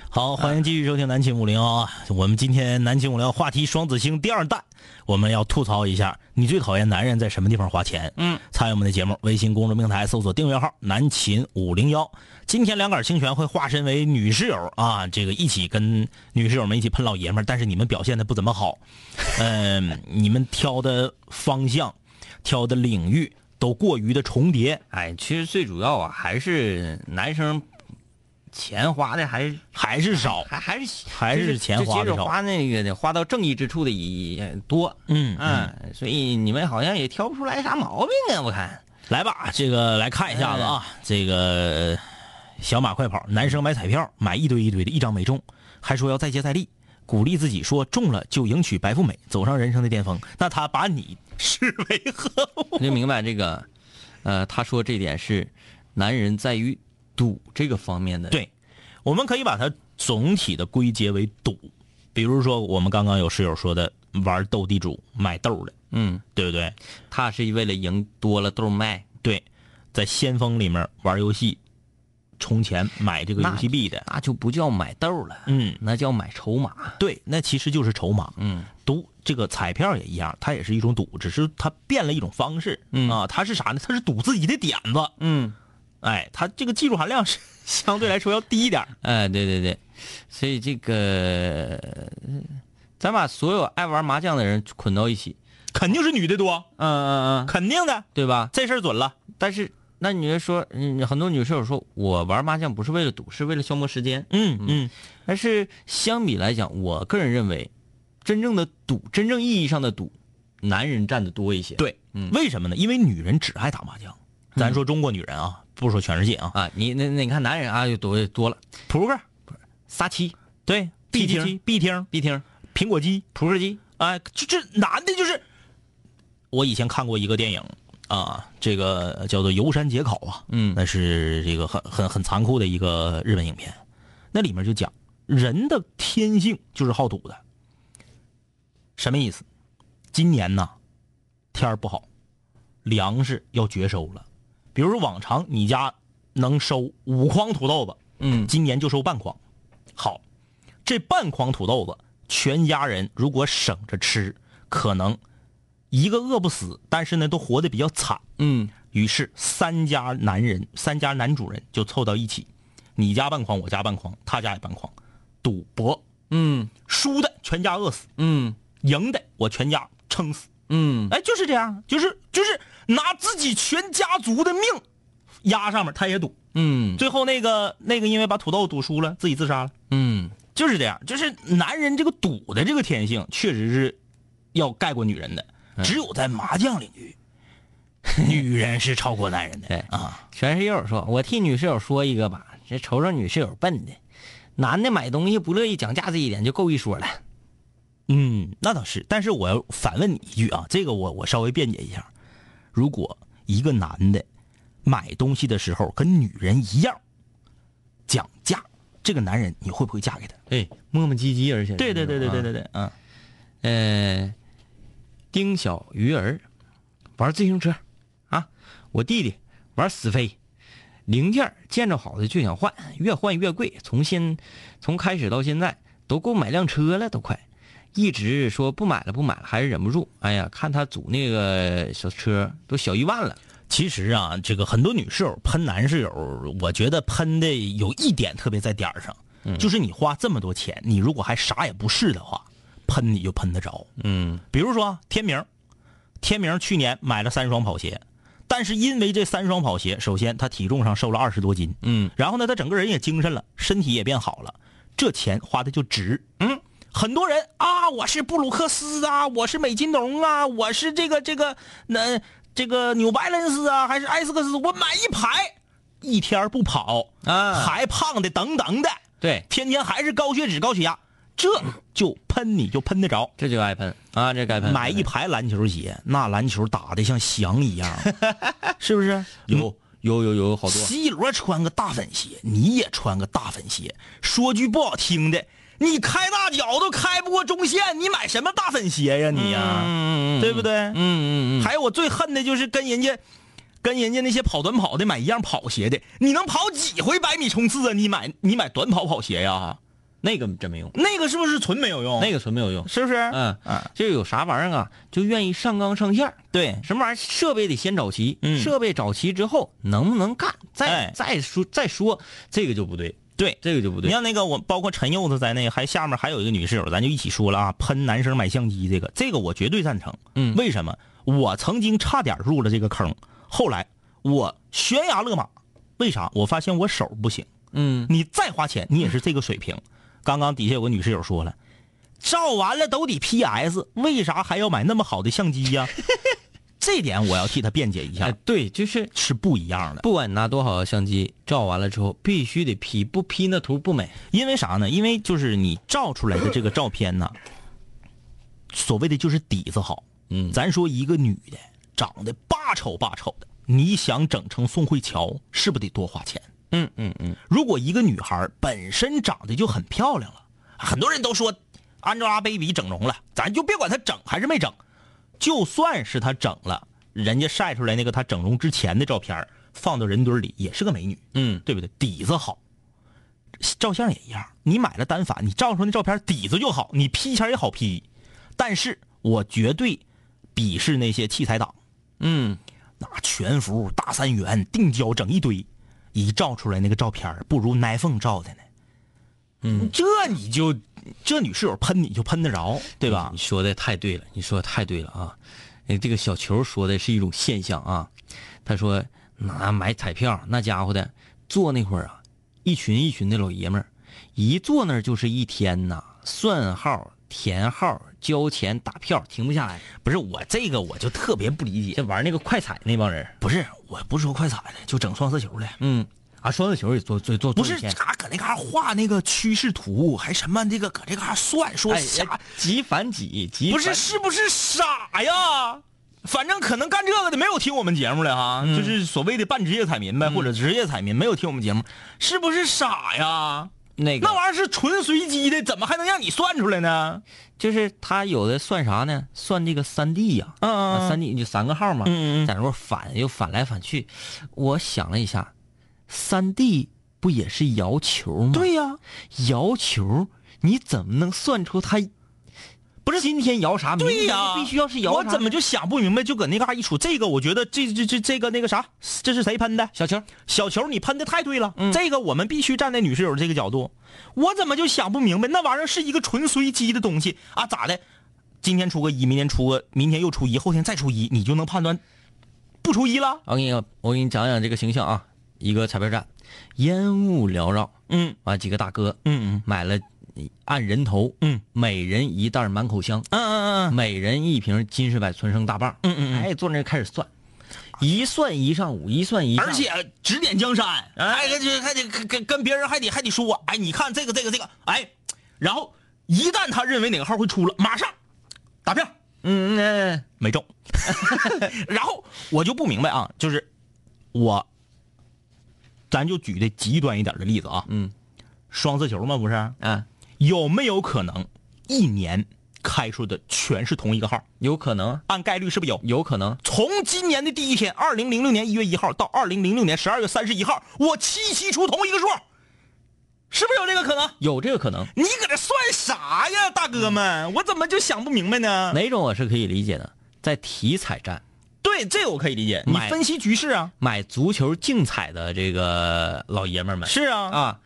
好，欢迎继续收听南秦五零啊！我们今天南秦五零话题双子星第二弹，我们要吐槽一下，你最讨厌男人在什么地方花钱？
嗯，
参与我们的节目，微信公众平台搜索订阅号“南秦五零幺”。今天两杆清泉会化身为女室友啊，这个一起跟女室友们一起喷老爷们儿，但是你们表现的不怎么好，嗯、你们挑的方向、挑的领域都过于的重叠，
哎，其实最主要啊，还是男生钱花的还
还是少，
还还是
还是钱花的少。
接着花那个的，花到正义之处的也多。
嗯
嗯，所以你们好像也挑不出来啥毛病啊，我看。
来吧，这个来看一下子啊，这个小马快跑，男生买彩票买一堆一堆的，一张没中，还说要再接再厉，鼓励自己说中了就迎娶白富美，走上人生的巅峰。那他把你 视为何物？
你就明白这个，呃，他说这点是男人在于赌这个方面的。
对，我们可以把它总体的归结为赌。比如说，我们刚刚有室友说的玩斗地主买豆的，
嗯，
对不对？
他是为了赢多了豆卖。
对，在先锋里面玩游戏，充钱买这个游戏币的，
那就不叫买豆了，
嗯，
那叫买筹码。
对，那其实就是筹码。
嗯，
赌这个彩票也一样，它也是一种赌，只是它变了一种方式。
嗯
啊，它是啥呢？它是赌自己的点子。
嗯，
哎，它这个技术含量是 相对来说要低一点儿。
哎，对对对，所以这个，咱把所有爱玩麻将的人捆到一起，
肯定是女的多，
嗯嗯嗯，
肯定的，
对吧？
这事儿准了。
但是那女人说，嗯，很多女室友说，我玩麻将不是为了赌，是为了消磨时间。
嗯嗯，
但是相比来讲，我个人认为，真正的赌，真正意义上的赌，男人占的多一些。
对，
嗯。
为什么呢？因为女人只爱打麻将。咱说中国女人啊，不说全世界啊，
啊，你那那你看男人啊就多多了，
扑克、
撒七、
对
壁
P
厅
厅、B 厅、
B 厅、
苹果机，
扑克机，
哎，就这男的就是，我以前看过一个电影啊，这个叫做《游山解考》啊，
嗯。
那是这个很很很残酷的一个日本影片，那里面就讲人的天性就是好赌的，什么意思？今年呢，天儿不好，粮食要绝收了，比如说往常你家能收五筐土豆子，
嗯。
今年就收半筐。好，这半筐土豆子，全家人如果省着吃，可能一个饿不死，但是呢都活得比较惨。
嗯
于是三家男人，三家男主人就凑到一起，你家半筐，我家半筐，他家也半筐，赌博，
嗯
输的全家饿死，
嗯
赢的我全家撑死。
嗯，
哎，就是这样，就是就是拿自己全家族的命压上面，他也赌。
嗯
最后那个那个因为把土豆赌输了，自己自杀了。
嗯
就是这样，就是男人这个赌的这个天性，确实是要盖过女人的。只有在麻将领域，女人是超过男人的
对
啊。
全室友说，我替女室友说一个吧，这瞅瞅女室友笨的，男的买东西不乐意讲价这一点就够一说了。
嗯，那倒是。但是我要反问你一句啊，这个我我稍微辩解一下：如果一个男的买东西的时候跟女人一样讲价，这个男人你会不会嫁给他？
哎，磨磨唧唧，而且
对对对对对对
对。
对，嗯。
呃，丁小鱼儿玩自行车啊，我弟弟玩死飞，零件见着好的就想换，越换越贵，从现从开始到现在都够买辆车了，都快。一直说不买了不买了，还是忍不住。哎呀，看他组那个小车都小一万了。
其实啊，这个很多女室友喷男室友，我觉得喷的有一点特别在点儿上，就是你花这么多钱，你如果还啥也不是的话，喷你就喷得着。
嗯。
比如说天明，天明去年买了三双跑鞋，但是因为这三双跑鞋，首先他体重上瘦了二十多斤，
嗯，
然后呢，他整个人也精神了，身体也变好了，这钱花的就值。嗯，很多人啊，我是布鲁克斯啊，我是美津浓啊，我是这个这个那、这个纽白伦斯啊，还是艾斯克斯，我买一排，一天不跑
啊。
还胖的等等的，
对，
天天还是高血脂高血压，这就喷你就喷得着。
这就爱喷啊，这该喷。
买一排篮球鞋，那篮球打的像翔一样，是不是？
有有有有好多。
C 罗穿个大粉鞋，你也穿个大粉鞋。说句不好听的，你开大脚都开不过中线，你买什么大粉鞋呀你呀、
嗯
对不对？
嗯嗯嗯，
还有我最恨的就是跟人家，跟人家那些跑短跑的买一样跑鞋的，你能跑几回百米冲刺啊？你买你买短跑跑鞋呀？
那个真没用，
那个是不是纯没有用？
那个纯没有用。
是不是？
嗯
啊，
就有啥玩意儿啊，就愿意上纲上线儿
对，
什么玩意儿？设备得先找齐，
嗯
设备找齐之后能不能干，再、
哎
再说再说，这个就不对，
对。
这个就不对。
你像那个我，包括陈柚子在内，还下面还有一个女室友，咱就一起说了啊，喷男生买相机这个，这个我绝对赞成。
嗯
为什么？我曾经差点入了这个坑，后来我悬崖勒马，为啥？我发现我手不行，
嗯，
你再花钱，你也是这个水平。刚刚底下有个女室友说了，照完了都得 PS，为啥还要买那么好的相机呀？这点我要替她辩解一
哎
下，，
对，就是
是不一样的。
不管你拿多好的相机，照完了之后必须得 P，不 P 那图不美。
因为啥呢？因为就是你照出来的这个照片呢，所谓的就是底子好。
嗯
咱说一个女的长得霸丑霸丑的，你想整成宋慧乔，是不是得多花钱？
嗯嗯嗯，
如果一个女孩本身长得就很漂亮了，很多人都说 Angelababy 整容了，咱就别管她整还是没整，就算是她整了，人家晒出来那个她整容之前的照片，放到人堆里也是个美女，
嗯，
对不对？底子好，照相也一样，你买了单反，你照出那照片底子就好，你 P 前也好 P，但是我绝对鄙视那些器材党，
嗯，
拿全幅、大三元、定焦整一堆，一照出来那个照片儿不如 iPhone 照的呢。嗯，这你就这女室友喷你就喷得着，对吧
你？说的太对了，你说的太对了啊！哎，这个小球说的是一种现象啊。他说拿买彩票，那家伙的坐那会儿啊，一群一群的老爷们儿，一坐那儿就是一天呐，算号、填号、交钱、打票，停不下来。
不是我这个我就特别不理解，
这玩那个快彩那帮人，
不是我不是说快彩的，就整双色球的。
嗯，啊，双色球也做做做
不是
做一天
啥搁那嘎画那个趋势图，还什么这个搁这嘎算说
哎哎几反几，几
不是是不是傻呀？反正可能干这个的没有听我们节目的哈，
嗯。
就是所谓的半职业彩民呗，或者职业彩民没有听我们节目，是不是傻呀？
那个
那玩意儿是纯随机的，怎么还能让你算出来呢？
就是他有的算啥呢？算这个三 D 呀、
嗯嗯嗯
三 D 就三个号嘛，
嗯嗯嗯
在那块儿反又反来反去。我想了一下，三 D 不也是摇球吗？
对呀、
摇球你怎么能算出他不是今天摇啥？明天
对呀、
必须要是摇啥
我怎么就想不明白？就搁那嘎一杵，这个我觉得这这这这个那个啥，这是谁喷的？
小球？
小球，你喷的太对了，
嗯
这个我们必须站在女室友这个角度。我怎么就想不明白，那玩意儿是一个纯随机的东西啊？咋的？今天出个一，明天出个，明天又出一，后天再出一，你就能判断 不出一了？
我给你我给你讲讲这个形象啊，一个彩票站，烟雾缭绕，
嗯
完几个大哥
嗯嗯
买了按人头，
嗯
每人一袋满口香。
嗯嗯嗯
每人一瓶金士百纯生大棒。
嗯嗯嗯
哎，坐那开始算，一算一上午，一算一。
而且指点江山，哎，这还得跟跟跟别人还得还得说，哎，你看这个这个这个，哎，然后一旦他认为哪个号会出了，马上打票。
嗯嗯
没中。然后我就不明白啊，就是我，咱就举的极端一点的例子啊，
嗯
双色球嘛，不是？
啊，
有没有可能一年开出的全是同一个号？
有可能，
按概率是不是有？
有可能。
从今年的第一天，二零零六年一月一号到二零零六年十二月三十一号，我七七出同一个数，是不是有这个可能？
有这个可能，
你搁这算啥呀，大哥们？我怎么就想不明白呢？
哪种我是可以理解的？在体彩站
对，这个我可以理解。你分析局势啊，
买足球竞彩的这个老爷们们
是啊，
啊，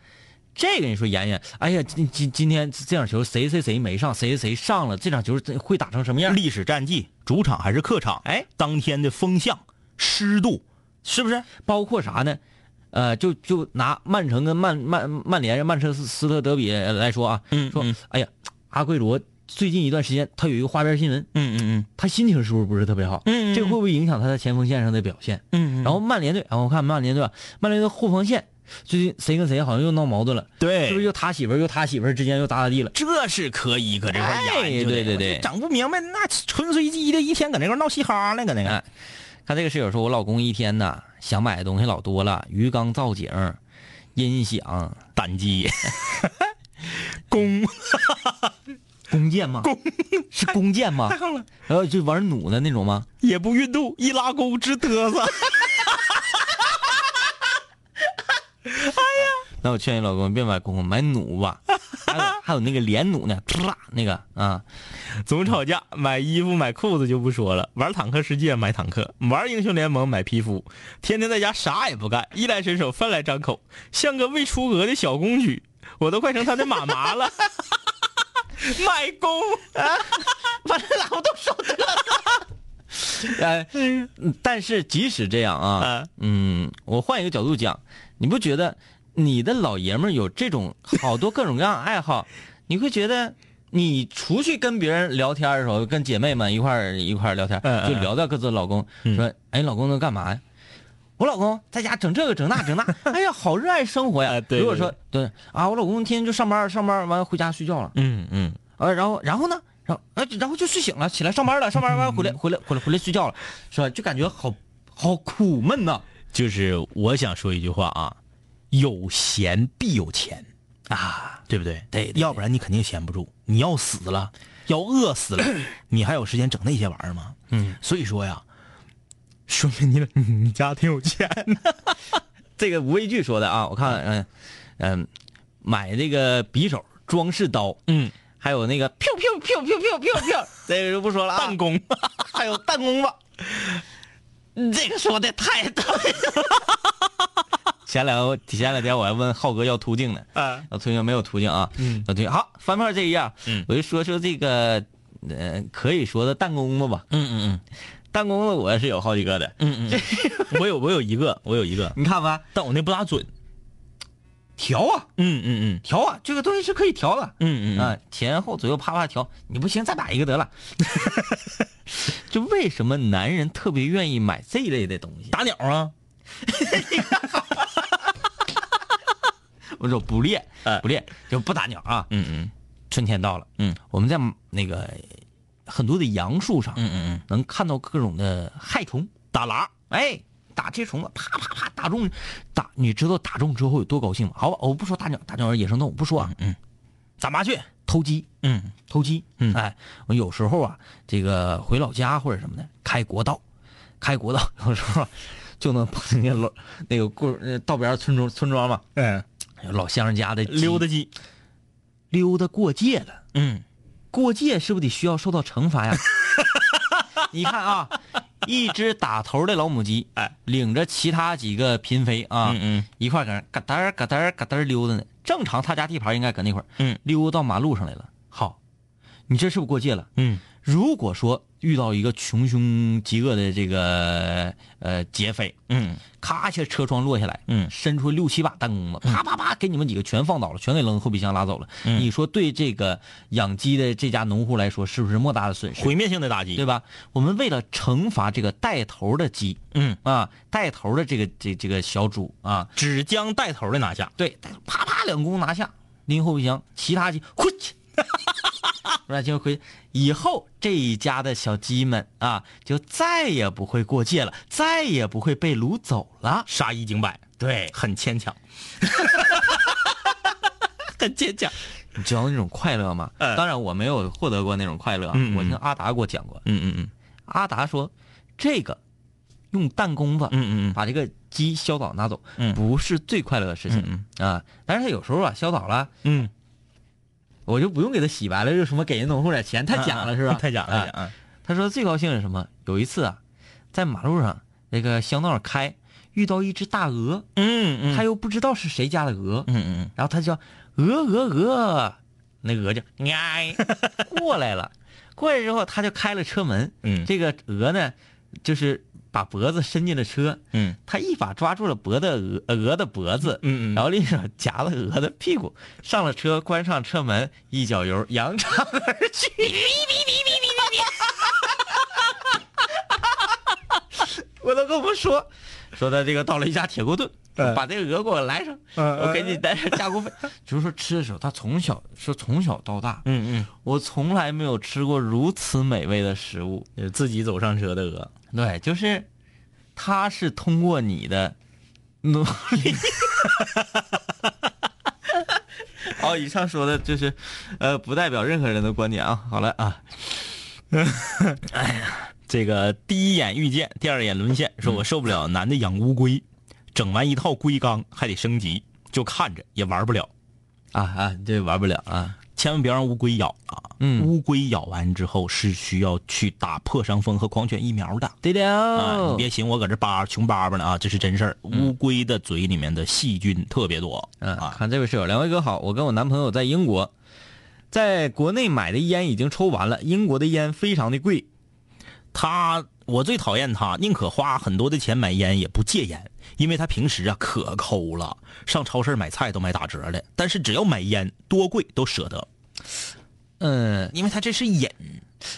这个你说妍妍，哎呀，今今今天这场球谁谁谁没上，谁谁谁上了，这场球会打成什么样？
历史战绩，主场还是客场？
哎，
当天的风向、湿度，是不是？
包括啥呢？呃，就就拿曼城跟曼曼曼联、曼彻斯特德比来说啊，说
嗯嗯，
哎呀，阿圭罗最近一段时间他有一个花边新闻，
嗯嗯嗯
他心情是不是不是特别好？
嗯嗯
这会不会影响他在前锋线上的表现？
嗯
然后曼联队，然后我看曼联队吧，曼联队后防线最近谁跟谁好像又闹矛盾了，
对
是不是又他媳妇儿又他媳妇儿之间又咋咋地了？
这是可以搁这块
哎
研究的
对对对
整不明白，那纯随机的，一天搁那块闹嘻哈呢，搁那个。
哎，看这个室友说，我老公一天呐想买的东西老多了，鱼缸造景、音响、
胆机，弓
弓箭吗？弓 是弓箭吗？
上了，
然后就玩弩的那种吗？
也不运动，一拉弓直嘚瑟。
那我劝你老公别买弓，买弩吧。还有还有那个连弩呢，啪那个啊，
总吵架，买衣服买裤子就不说了，玩坦克世界买坦克，玩英雄联盟买皮肤，天天在家啥也不干，衣来伸手饭来张口，像个未出阁的小公举，我都快成他的妈妈了。买公啊，
反正哪我都说得了。呃，但是即使这样啊，嗯，我换一个角度讲，你不觉得你的老爷们儿有这种好多各种各样的爱好，你会觉得你出去跟别人聊天的时候，跟姐妹们一块儿一块儿聊天，就聊到各自的老公，说，哎，老公能干嘛呀？我老公在家整这个整那整那，哎呀，好热爱生活呀。如果说对啊，我老公天天就上班上班完回家睡觉了。
嗯嗯，
呃，然后然后呢？然后呃，然后就睡醒了，起来上班了，上班完回来回来回来回来睡觉了，是吧？就感觉好好苦闷呐。
就是我想说一句话啊，有闲必有钱啊，对不对？
对，
要不然你肯定闲不住。你要死了，要饿死了，你还有时间整那些玩意儿吗？
嗯，
所以说呀，说明你你家挺有钱的。
这个吴畏惧说的啊，我看嗯嗯，买这个匕首、装饰刀，
嗯。
还有那个飘飘飘飘飘飘飘，这个就不说了啊。
弹弓，
还有弹弓子，这个说的太对了。前 两前两天我还问浩哥要途径呢，啊，途径没有途径啊。
嗯，
途径好，翻篇这一页，
嗯，
我就说说这个，呃，可以说的弹弓子吧。
嗯嗯嗯，
弹弓子我是有好几个的。
嗯嗯，我有我有一个，我有一个，
你看吧，
但我那不咋准。
调啊，
嗯嗯嗯，
调啊，这个东西是可以调的，
嗯嗯
啊，前后左右啪啪调，你不行再买一个得了。就为什么男人特别愿意买这一类的东西？
打鸟啊！
我说不练，不练就不打鸟啊。
嗯嗯，
春天到了，
嗯，
我们在那个很多的杨树上，
嗯嗯嗯，
能看到各种的害虫，
打蜡，
哎。打这虫子，啪啪啪打中，打你知道打中之后有多高兴吗？好吧，我不说大鸟，大鸟是野生动物，不说啊。
嗯，打麻雀、
偷鸡，
嗯，
偷鸡，
嗯，
哎，我有时候啊，这个回老家或者什么的，开国道，开国道，有时候就能碰见老那个过道边村庄村庄嘛，
嗯，
老乡人家的
溜达鸡，
溜达过界了，
嗯，
过界是不是得需要受到惩罚呀？你看啊。一只打头的老母鸡，
哎，
领着其他几个嫔妃啊，
嗯嗯，
一块搁那嘎噔嘎噔嘎噔溜达呢。正常他家地盘应该搁那块儿，
嗯，
溜到马路上来了。好，你这是不是过界了？
嗯，
如果说。遇到一个穷凶极恶的这个呃劫匪，
嗯，
咔一下车窗落下来，
嗯，
伸出六七把弹弓子，啪啪啪，给你们几个全放倒了，全给扔后备箱拉走了。你说对这个养鸡的这家农户来说，是不是莫大的损失？
毁灭性的打击，
对吧？我们为了惩罚这个带头的鸡，
嗯
啊，带头的这个这这个小主啊，
只将带头的拿下，
对，啪啪两弓拿下，拎后备箱，其他鸡滚去。那就会以后这一家的小鸡们啊，就再也不会过界了，再也不会被掳走了。
杀一儆百，
对，
很牵强，很牵强。
你知道那种快乐吗？当然我没有获得过那种快乐。我听阿达给我讲过。
嗯嗯嗯。
阿达说，这个用弹弓子，
嗯嗯
把这个鸡削倒拿走，
嗯，
不是最快乐的事情。
嗯
啊，但是他有时候啊削倒了，
嗯。
我就不用给他洗白了，就什么给人农户点钱，太假了是吧？
太假了。
他说最高兴是什么？有一次啊，在马路上那个乡道上开，遇到一只大鹅，
嗯嗯，
他又不知道是谁家的鹅，
嗯嗯，
然后他叫鹅鹅鹅，那鹅就哎 过来了，过来之后他就开了车门，
嗯，
这个鹅呢，就是。把脖子伸进了车，
嗯，
他一把抓住了脖的鹅鹅的脖子，
嗯嗯，
然后另一手夹了鹅的屁股，上了车，关上车门，一脚油，扬长而去。我都跟我们说，说他这个到了一家铁锅炖，把这个鹅给我来上，我给你带点加工费。就是说吃的时候，他从小说从小到大，
嗯嗯，
我从来没有吃过如此美味的食物，
自己走上车的鹅。
对，就是，他是通过你的努力。好，以上说的就是，呃，不代表任何人的观点啊。好了啊，
哎呀，这个第一眼遇见，第二眼沦陷，说我受不了男的养乌龟，整完一套龟缸还得升级，就看着也玩不了。
啊啊，这玩不了啊。
千万别让乌龟咬啊！
嗯
乌龟咬完之后是需要去打破伤风和狂犬疫苗的。
对的
啊，你别寻我搁这叭穷叭叭呢啊，这是真事儿。乌龟的嘴里面的细菌特别多
嗯，
啊。
看这位室友，两位哥好，我跟我男朋友在英国，在国内买的烟已经抽完了，英国的烟非常的贵。
他我最讨厌他，宁可花很多的钱买烟也不戒烟，因为他平时啊可抠了，上超市买菜都买打折的，但是只要买烟多贵都舍得，
嗯，
因为他这是瘾，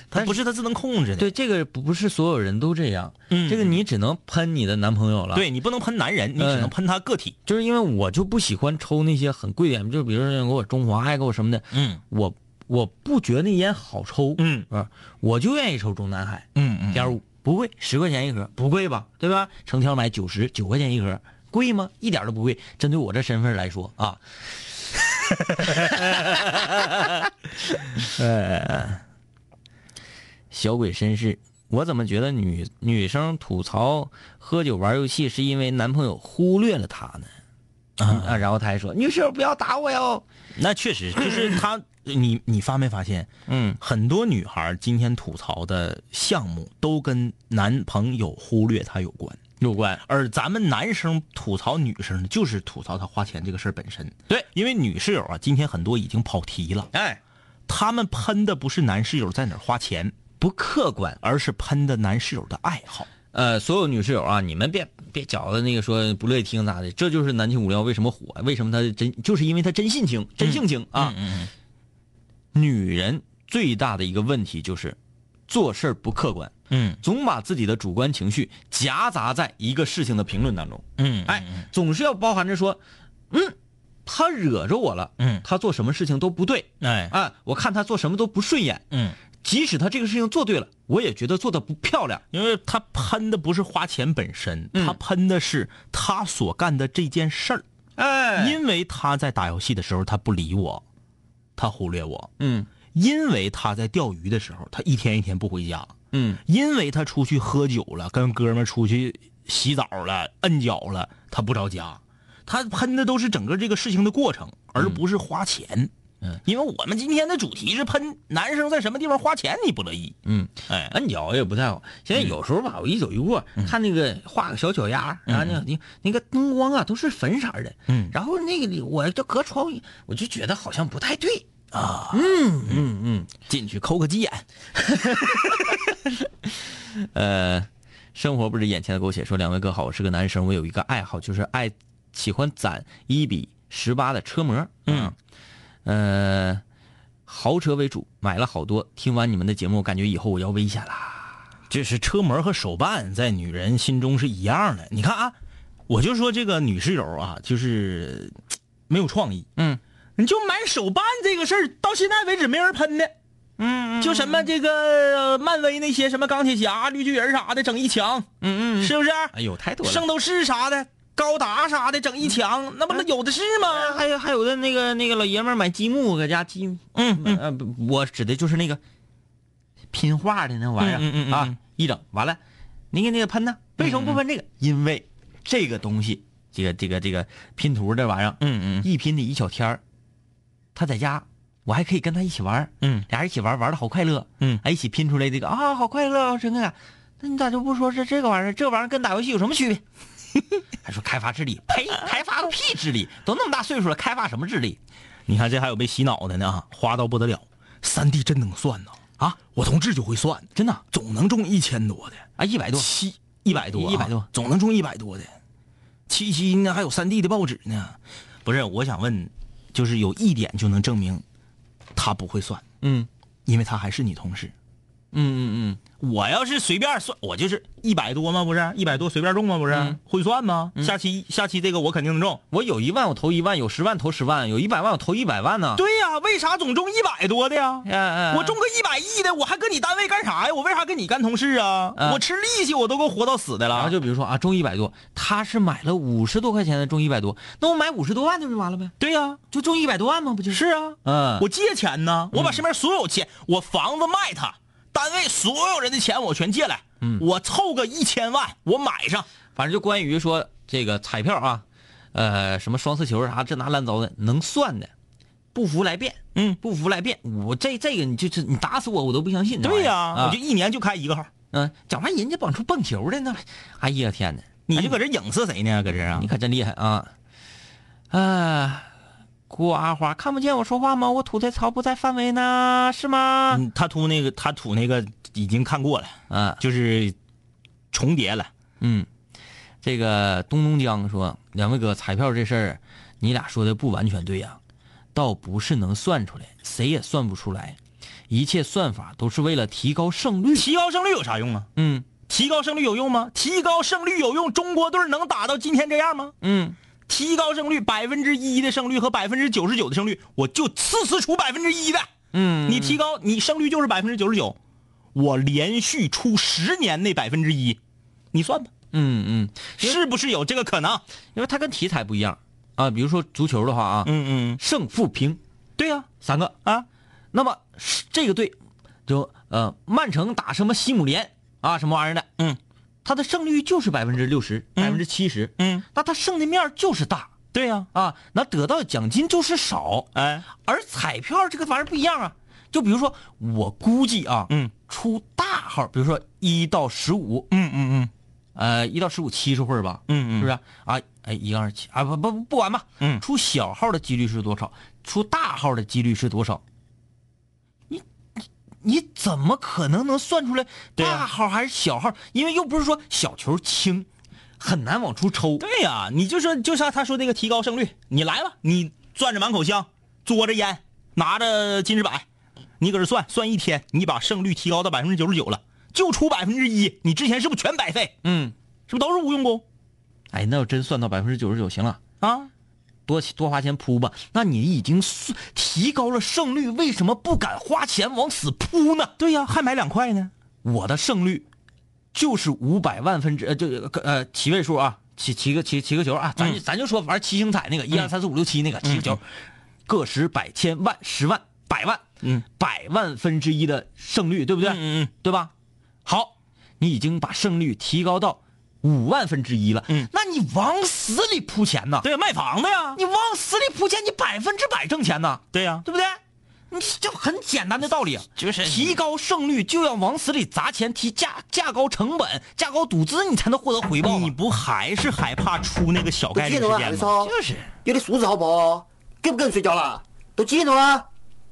他不是他自能控制的。
对，这个不不是所有人都这样，
嗯
这个你只能喷你的男朋友了。，
对你不能喷男人，你只能喷他个体。
就是因为我就不喜欢抽那些很贵的烟，就比如说给我中华呀，给我什么的，
嗯
我我不觉得那烟好抽，
嗯
啊，我就愿意抽中南海，
嗯嗯
点五不贵，十块钱一盒，不贵吧？对吧？成条买九十九块钱一盒，贵吗？一点都不贵。针对我这身份来说啊，呃，小鬼绅士，我怎么觉得女女生吐槽喝酒玩游戏是因为男朋友忽略了她呢？啊，然后他还说：“女室友不要打我哟。
那确实就是他，你你发没发现？”
嗯，
很多女孩今天吐槽的项目都跟男朋友忽略她有关，
有关。
而咱们男生吐槽女生呢，就是吐槽她花钱这个事儿本身。
对，
因为女室友啊，今天很多已经跑题了，
哎，
他们喷的不是男室友在哪儿花钱，
不客观。
而是喷的男室友的爱好。
呃，所有女室友啊，你们别别觉得那个说不乐意听咋的，这就是南青五聊为什么火，为什么他真就是因为他真性情、真性情啊。
嗯
女人最大的一个问题就是做事儿不客观，
嗯
总把自己的主观情绪夹杂在一个事情的评论当中。
嗯
哎，总是要包含着说，嗯，他惹着我了，
嗯
他做什么事情都不对，
哎
啊，我看他做什么都不顺眼，
嗯，
即使他这个事情做对了，我也觉得做的不漂亮。
因为他喷的不是花钱本身，
嗯
他喷的是他所干的这件事儿。
哎
因为他在打游戏的时候他不理我，他忽略我；
嗯
因为他在钓鱼的时候他一天一天不回家；
嗯
因为他出去喝酒了，跟哥们儿出去洗澡了、摁脚了，他不着家。他喷的都是整个这个事情的过程，而不是花钱。
嗯，
因为我们今天的主题是喷男生在什么地方花钱，你不乐意。
嗯，
哎，
摁脚也不太好。现在有时候吧，我一走一过，看那个画个小脚丫，然后那那那个灯光啊都是粉色的，
嗯
然后那个我就隔窗，我就觉得好像不太对。
啊，
嗯嗯嗯，
进去抠个鸡眼。
呃，生活不止眼前的苟且。说两位哥好，我是个男生，我有一个爱好，就是爱喜欢攒一比十八的车模。
嗯，
呃，豪车为主，买了好多。听完你们的节目，我感觉以后我要危险啦。
这是车模和手办在女人心中是一样的。你看啊，我就说这个女室友啊，就是没有创意。
嗯
你就买手办这个事儿，到现在为止没人喷的。
嗯
就什么这个、呃漫威那些什么钢铁侠、绿巨人啥的，整一墙，
嗯嗯，
是不是？
哎呦，太多了。
圣斗士啥的，高达啥的，整一墙，那不是有的是吗？
还有还有的那个那个老爷们儿买积木，搁家积，
嗯嗯
呃，我指的就是那个拼画的那玩意儿、
嗯嗯嗯嗯
啊，一整完了，你给那个喷呢？为什么不喷这个？因为这个东西，这个这个这个拼图这玩意儿，
嗯嗯
一拼得一小天儿，他在家，我还可以跟他一起玩，
嗯
俩人一起玩，玩的好快乐，
嗯
还，一起拼出来这个啊，好快乐，好真感。那你咋就不说是这个玩意儿？这玩意儿跟打游戏有什么区别？还说开发智力？呸！开发个屁智力！都那么大岁数了，开发什么智力？
你看这还有被洗脑的呢啊，花到不得了。三 D 真能算呐啊！我同志就会算，
真的
总能中一千多的，
啊，一百多，
七一百多啊，
一百多
总能中一百多的。七七呢还有三 D 的报纸呢，不是？我想问，就是有一点就能证明他不会算，
嗯。
因为他还是你同事。
嗯嗯
我要是随便算，我就是一百多吗？不是一百多随便中吗？不是、
嗯
会算吗？下期下期这个我肯定能中。
我有一万我投一万，有十万投十万，有一百万我投一百万呢。
对呀、为啥总中一百多的呀？
哎，哎
我中个一百亿的，我还跟你单位干啥呀？我为啥跟你干同事啊？
嗯
我吃利息我都够活到死的了。
然后就比如说啊，中一百多，他是买了五十多块钱的中一百多，那我买五十多万的不就完了呗？
对呀、
就中一百多万吗？不就是？
是啊，
嗯
我借钱呢，我把身边所有钱，我房子卖他，单位所有人的钱我全借来，
嗯
我凑个一千万，我买上。
反正就关于说这个彩票啊，呃，什么双色球啥这那乱糟的，能算的，不服来辩，
嗯，
不服来辩。我这这个你就是你打死我我都不相信。
对呀、
啊
我就一年就开一个号，
嗯，讲完人家往出蹦球的那，哎呀天哪！
你就搁这影射谁呢？搁这啊
你？可真厉害啊！啊，瓜花看不见我说话吗？我吐的槽不在范围呢，是吗？
嗯，他吐那个，他吐那个已经看过了，
啊，
就是重叠了。
嗯，这个东东江说，两位哥，彩票这事儿，你俩说的不完全对呀、倒不是能算出来，谁也算不出来，一切算法都是为了提高胜率。
提高胜率有啥用啊？
嗯
提高胜率有用吗？提高胜率有用，中国队能打到今天这样吗？
嗯，
提高胜率，百分之一的胜率和百分之九十九的胜率，我就次次出百分之一的。
嗯，
你提高，你胜率就是百分之九十九，我连续出十年那百分之一，你算吧，
嗯嗯，
是不是有这个可能？
因为它跟体彩不一样。啊。比如说足球的话啊，
嗯嗯，
胜负平。
对呀、
三个，
啊，
那么这个队就呃曼城打什么西姆联啊什么玩意儿的，
嗯，
他的胜率就是百分之六十、百分之七十，
嗯，
那他胜的面儿就是大。
对呀、
啊，那得到的奖金就是少，
哎，
而彩票这个玩意儿不一样啊。就比如说，我估计啊，
嗯，
出大号，比如说一到十五，
嗯嗯嗯。
呃，一到十五七十会儿吧，
嗯嗯。
是不是啊？哎，一个二七啊，不不不管吧，
嗯。
出小号的几率是多少？出大号的几率是多少？怎么可能能算出来大号还是小号？因为又不是说小球轻，很难往出抽。
对呀、你就说就像他说那个提高胜率，你来吧，你攥着满口香，嘬着烟，拿着金士百，你搁这算算一天，你把胜率提高到百分之九十九了，就出百分之一，你之前是不是全白费？
嗯，
是不是都是无用功
哎，那要真算到百分之九十九，行了。
啊？
多多花钱扑吧，那你已经算提高了胜率，为什么不敢花钱往死扑呢？
对呀、还买两块呢。
我的胜率就是五百万分之呃，就呃七位数啊，七七个七七个球啊，咱、咱就说玩七星彩那个一二三四五六七那个七个球，个十百千万十万百万，
嗯，
百万分之一的胜率，对不对？
嗯嗯
对吧？好，你已经把胜率提高到五万分之一了，
嗯
那你往死里铺钱呐？
对呀、卖房子呀。
你往死里铺钱，你百分之百挣钱呐，
对呀、
对不对？你这很简单的道理，
就是
提高胜率就要往死里砸钱，提价价高成本，价高赌资，你才能获得回报。
你不还是害怕出那个小概率事件吗？
就是，
有点素质好不好？跟不跟人睡觉了？都几点钟了？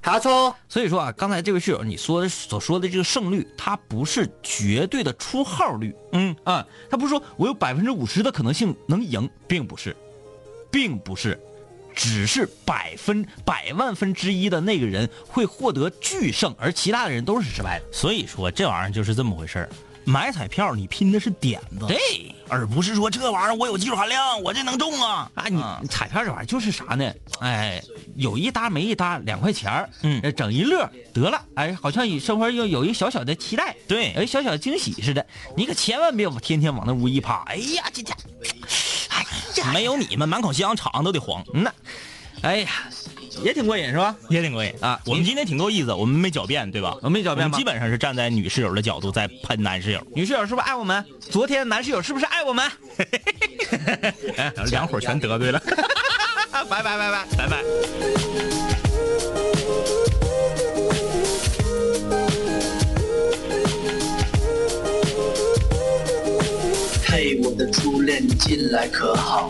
韩超，
所以说啊，刚才这位室友你说的所说的这个胜率，它不是绝对的出号率，
嗯
啊，它不是说我有百分之五十的可能性能赢，并不是，并不是，只是百分百万分之一的那个人会获得巨胜，而其他的人都是失败的。
所以说这玩意儿就是这么回事儿。买彩票你拼的是点子，
对。
而不是说这玩意儿我有技术含量，我这能中啊！
啊，你你彩票这玩意儿就是啥呢？哎，有一搭没一搭，两块钱儿
嗯
呃整一乐得了，哎，好像生活又有一小小的期待，
对
有一小小的惊喜似的。你可千万别天天往那屋一趴，哎呀，这家，哎呀，
没有你们满口香肠都得黄，
嗯呐，哎呀，也挺过瘾是吧？
也挺过瘾
啊
我们今天挺够意思，我们没狡辩，对吧？
我们没狡辩吗
我们基本上是站在女室友的角度在喷男室友，
女室友是不是爱我们？昨天男室友是不是爱我们？
哎，两伙全得罪了，
拜拜拜拜。
拜拜。
嘿，我的初恋，你近来可好？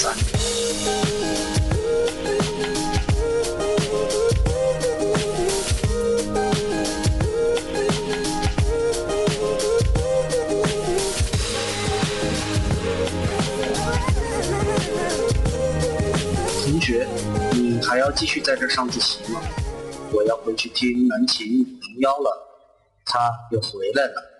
同学，你还要继续在这上自习吗？我要回去听南琴童谣了，他又回来了。